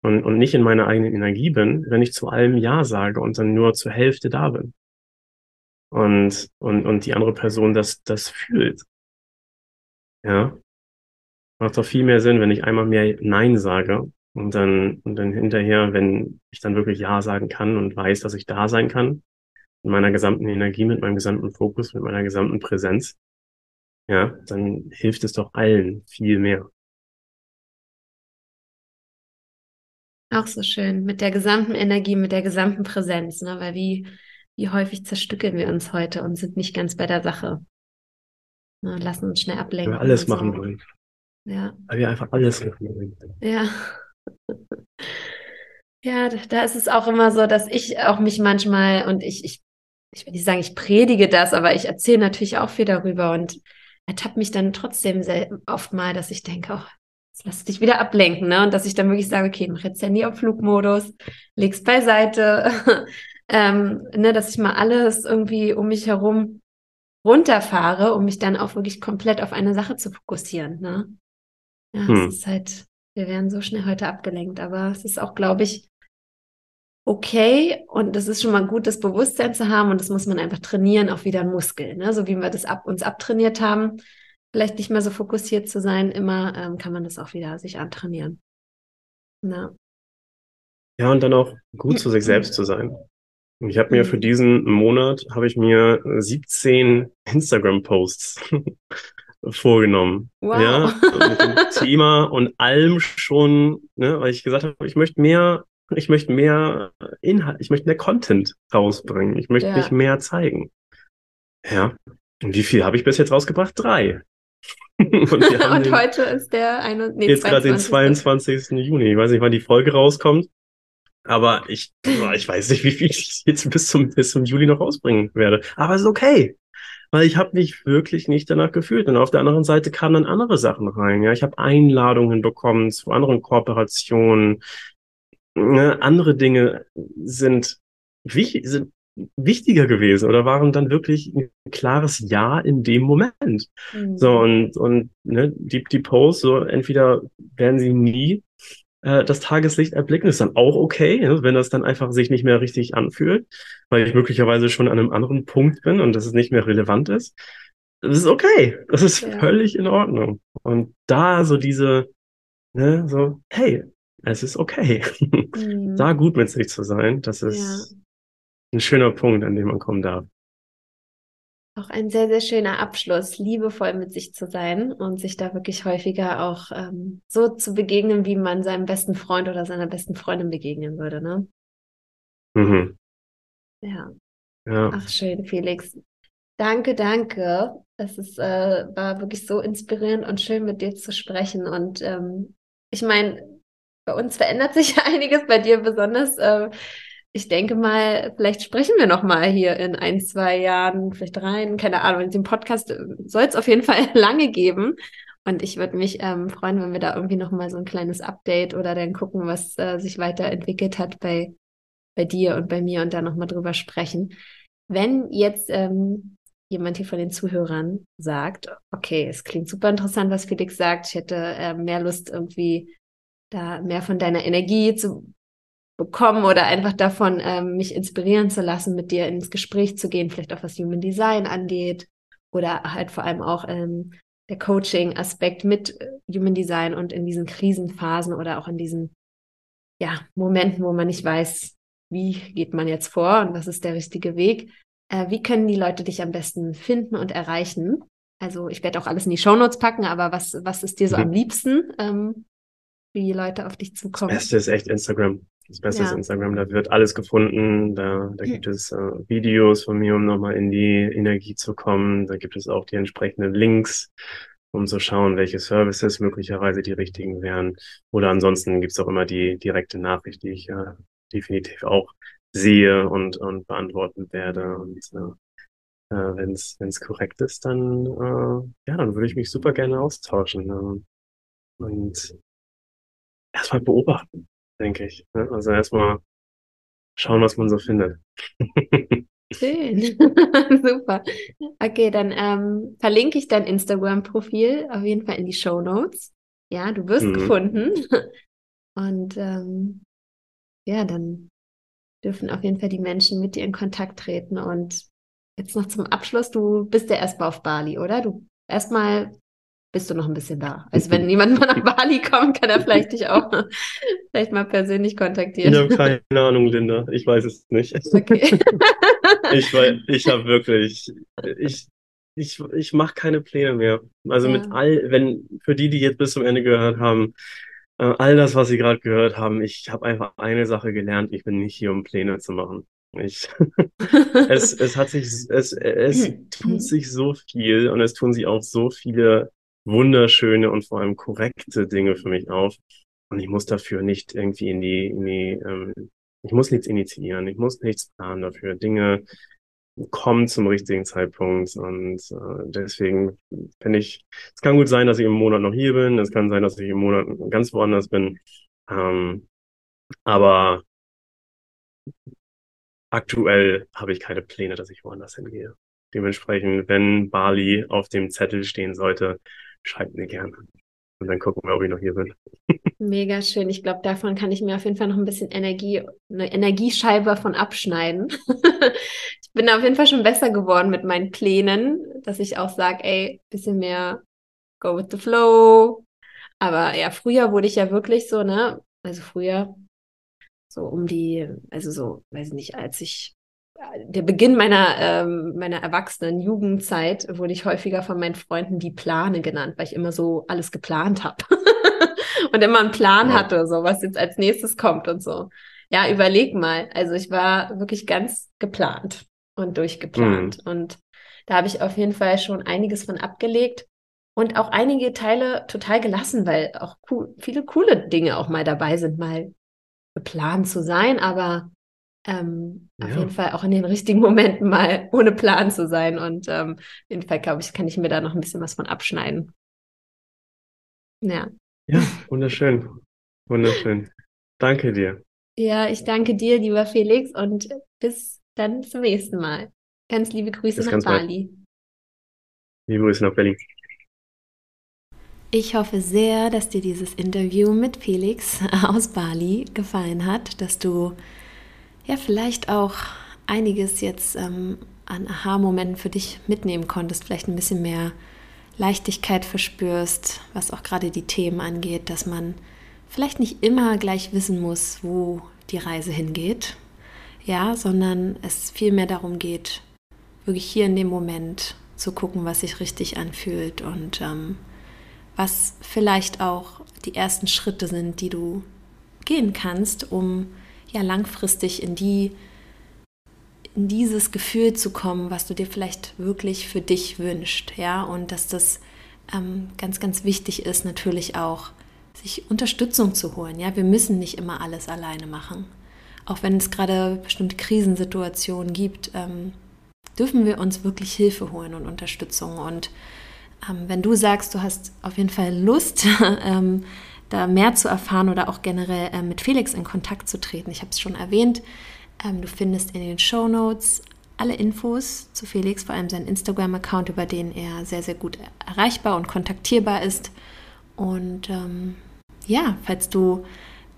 und, und nicht in meiner eigenen Energie bin, wenn ich zu allem Ja sage und dann nur zur Hälfte da bin? Und, und, und die andere Person das, das fühlt. Ja. Macht doch viel mehr Sinn, wenn ich einmal mehr Nein sage und dann, und dann hinterher, wenn ich dann wirklich Ja sagen kann und weiß, dass ich da sein kann, mit meiner gesamten Energie, mit meinem gesamten Fokus, mit meiner gesamten Präsenz, ja, dann hilft es doch allen viel mehr. Auch so schön, mit der gesamten Energie, mit der gesamten Präsenz, ne? Weil wie, wie häufig zerstückeln wir uns heute und sind nicht ganz bei der Sache. Ne? Lassen uns schnell ablenken. Weil wir alles machen wollen. Ja. Weil wir einfach alles machen wollen. Ja. Ja, da ist es auch immer so, dass ich auch mich manchmal und ich, ich ich will nicht sagen, ich predige das, aber ich erzähle natürlich auch viel darüber und ertappe mich dann trotzdem oft mal, dass ich denke, oh, jetzt lass dich wieder ablenken, ne? Und dass ich dann wirklich sage, okay, mach jetzt Handy auf Flugmodus, leg's beiseite, ähm, ne, dass ich mal alles irgendwie um mich herum runterfahre, um mich dann auch wirklich komplett auf eine Sache zu fokussieren, ne? Ja, hm. es ist halt, wir werden so schnell heute abgelenkt, aber es ist auch, glaube ich, okay und das ist schon mal gut, das Bewusstsein zu haben und das muss man einfach trainieren, auch wieder ein Muskel. Ne? So wie wir das ab, uns abtrainiert haben, vielleicht nicht mehr so fokussiert zu sein, immer ähm, kann man das auch wieder sich antrainieren. Ja. ja, und dann auch gut zu sich selbst zu sein. Ich habe mir für mhm. diesen Monat habe ich mir 17 Instagram-Posts vorgenommen. Wow. Ja, mit dem Thema und allem schon, ne, weil ich gesagt habe, ich möchte mehr ich möchte mehr Inhalt, ich möchte mehr Content rausbringen. Ich möchte ja. mich mehr zeigen. Ja. Und wie viel habe ich bis jetzt rausgebracht? Drei. und, und heute ist der eine, nee, jetzt gerade den 22. Juni. Ich weiß nicht, wann die Folge rauskommt. Aber ich, ich weiß nicht, wie viel ich jetzt bis zum, bis zum Juli noch rausbringen werde. Aber es ist okay. Weil ich habe mich wirklich nicht danach gefühlt. Und auf der anderen Seite kamen dann andere Sachen rein. Ja, ich habe Einladungen bekommen zu anderen Kooperationen ne, andere Dinge sind, wichtig, sind wichtiger gewesen oder waren dann wirklich ein klares Ja in dem Moment. Mhm. So und und ne, die die Posts so entweder werden sie nie äh, das Tageslicht erblicken, ist dann auch okay, wenn das dann einfach sich nicht mehr richtig anfühlt, weil ich möglicherweise schon an einem anderen Punkt bin und das es nicht mehr relevant ist. Das ist okay, das ist ja. völlig in Ordnung. Und da so diese ne, so hey, es ist okay. Mhm. Da gut mit sich zu sein, das ist ja. ein schöner Punkt, an dem man kommen darf. Auch ein sehr, sehr schöner Abschluss, liebevoll mit sich zu sein und sich da wirklich häufiger auch ähm, so zu begegnen, wie man seinem besten Freund oder seiner besten Freundin begegnen würde, ne? Mhm. Ja. ja. Ach, schön, Felix. Danke, danke. Es ist, äh, war wirklich so inspirierend und schön, mit dir zu sprechen. Und ähm, ich meine, bei uns verändert sich einiges, bei dir besonders. Äh, ich denke mal, vielleicht sprechen wir noch mal hier in ein, zwei Jahren, vielleicht rein, keine Ahnung. Den Podcast äh, soll es auf jeden Fall lange geben. Und ich würde mich ähm, freuen, wenn wir da irgendwie noch mal so ein kleines Update oder dann gucken, was äh, sich weiterentwickelt hat bei, bei dir und bei mir und da noch mal drüber sprechen. Wenn jetzt ähm, jemand hier von den Zuhörern sagt, okay, es klingt super interessant, was Felix sagt, ich hätte äh, mehr Lust irgendwie da mehr von deiner Energie zu bekommen oder einfach davon, ähm, mich inspirieren zu lassen, mit dir ins Gespräch zu gehen, vielleicht auch was Human Design angeht oder halt vor allem auch ähm, der Coaching-Aspekt mit äh, Human Design und in diesen Krisenphasen oder auch in diesen ja, Momenten, wo man nicht weiß, wie geht man jetzt vor und was ist der richtige Weg. Äh, wie können die Leute dich am besten finden und erreichen? Also ich werde auch alles in die Shownotes packen, aber was, was ist dir so mhm. am liebsten? Ähm, wie Leute auf dich zukommen? Das Beste ist echt Instagram. Das Beste ja. ist Instagram, da wird alles gefunden. Da, da gibt es äh, Videos von mir, um nochmal in die Energie zu kommen. Da gibt es auch die entsprechenden Links, um zu schauen, welche Services möglicherweise die richtigen wären. Oder ansonsten gibt es auch immer die direkte Nachricht, die ich äh, definitiv auch sehe und, und beantworten werde. Und äh, äh wenn es korrekt ist, dann, äh, ja, dann würde ich mich super gerne austauschen. Äh, und erstmal beobachten, denke ich. Also erstmal schauen, was man so findet. Schön, super. Okay, dann ähm, verlinke ich dein Instagram-Profil auf jeden Fall in die Show Notes. Ja, du wirst mhm. gefunden. Und ähm, ja, dann dürfen auf jeden Fall die Menschen mit dir in Kontakt treten. Und jetzt noch zum Abschluss, du bist ja erstmal auf Bali, oder? Du erstmal bist du noch ein bisschen da. Also wenn jemand mal nach Bali kommt, kann er vielleicht dich auch vielleicht mal persönlich kontaktieren. Ich habe keine Ahnung, Linda. Ich weiß es nicht. Okay. ich ich habe wirklich, ich, ich, ich mache keine Pläne mehr. Also ja. mit all, wenn, für die, die jetzt bis zum Ende gehört haben, äh, all das, was sie gerade gehört haben, ich habe einfach eine Sache gelernt. Ich bin nicht hier, um Pläne zu machen. Ich, es, es hat sich, es, es tut sich so viel und es tun sich auch so viele wunderschöne und vor allem korrekte Dinge für mich auf. Und ich muss dafür nicht irgendwie in die, in die, ähm, ich muss nichts initiieren, ich muss nichts planen dafür. Dinge kommen zum richtigen Zeitpunkt. Und äh, deswegen finde ich, es kann gut sein, dass ich im Monat noch hier bin, es kann sein, dass ich im Monat ganz woanders bin. Ähm, aber aktuell habe ich keine Pläne, dass ich woanders hingehe. Dementsprechend, wenn Bali auf dem Zettel stehen sollte, schreibt mir gerne. Und dann gucken wir, ob ich noch hier bin. Mega schön. Ich glaube, davon kann ich mir auf jeden Fall noch ein bisschen Energie, eine Energiescheibe von abschneiden. ich bin auf jeden Fall schon besser geworden mit meinen Plänen, dass ich auch sage, ey, bisschen mehr go with the flow. Aber ja, früher wurde ich ja wirklich so, ne? Also früher, so um die, also so, weiß ich nicht, als ich der Beginn meiner, ähm, meiner erwachsenen Jugendzeit wurde ich häufiger von meinen Freunden die Plane genannt, weil ich immer so alles geplant habe und immer einen Plan ja. hatte, so was jetzt als nächstes kommt und so. Ja, überleg mal. Also ich war wirklich ganz geplant und durchgeplant mhm. und da habe ich auf jeden Fall schon einiges von abgelegt und auch einige Teile total gelassen, weil auch cool, viele coole Dinge auch mal dabei sind, mal geplant zu sein, aber ähm, ja. auf jeden Fall auch in den richtigen Momenten mal ohne Plan zu sein. Und ähm, auf jeden Fall, glaube ich, kann ich mir da noch ein bisschen was von abschneiden. Ja. Ja, wunderschön. Wunderschön. Danke dir. Ja, ich danke dir, lieber Felix, und bis dann zum nächsten Mal. Ganz liebe Grüße bis nach Bali. Bald. Liebe Grüße nach Berlin. Ich hoffe sehr, dass dir dieses Interview mit Felix aus Bali gefallen hat, dass du ja vielleicht auch einiges jetzt ähm, an Aha-Momenten für dich mitnehmen konntest, vielleicht ein bisschen mehr Leichtigkeit verspürst, was auch gerade die Themen angeht, dass man vielleicht nicht immer gleich wissen muss, wo die Reise hingeht, ja, sondern es vielmehr darum geht, wirklich hier in dem Moment zu gucken, was sich richtig anfühlt und ähm, was vielleicht auch die ersten Schritte sind, die du gehen kannst, um ja langfristig in die in dieses Gefühl zu kommen, was du dir vielleicht wirklich für dich wünschst, ja, und dass das ähm, ganz, ganz wichtig ist, natürlich auch, sich Unterstützung zu holen, ja, wir müssen nicht immer alles alleine machen, auch wenn es gerade bestimmte Krisensituationen gibt, ähm, dürfen wir uns wirklich Hilfe holen und Unterstützung. Und ähm, wenn du sagst, du hast auf jeden Fall Lust, ähm, da mehr zu erfahren oder auch generell äh, mit Felix in Kontakt zu treten. Ich habe es schon erwähnt. Ähm, du findest in den Show Notes alle Infos zu Felix, vor allem seinen Instagram-Account, über den er sehr, sehr gut erreichbar und kontaktierbar ist. Und ähm, ja, falls du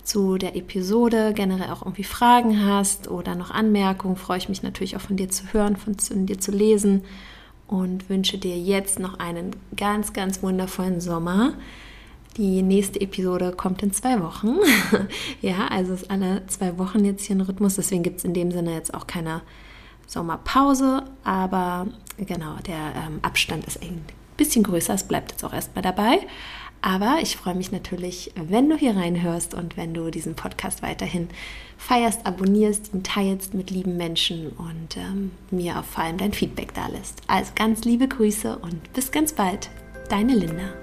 zu der Episode generell auch irgendwie Fragen hast oder noch Anmerkungen, freue ich mich natürlich auch von dir zu hören, von, von dir zu lesen und wünsche dir jetzt noch einen ganz, ganz wundervollen Sommer. Die nächste Episode kommt in zwei Wochen. ja, also ist alle zwei Wochen jetzt hier ein Rhythmus. Deswegen gibt es in dem Sinne jetzt auch keine Sommerpause. Aber genau, der ähm, Abstand ist bisschen größer, es bleibt jetzt auch erstmal dabei. Aber ich freue mich natürlich, wenn du hier reinhörst und wenn du diesen Podcast weiterhin feierst, abonnierst, ihn teilst mit lieben Menschen und ähm, mir auch vor allem dein Feedback da lässt. Also ganz liebe Grüße und bis ganz bald. Deine Linda.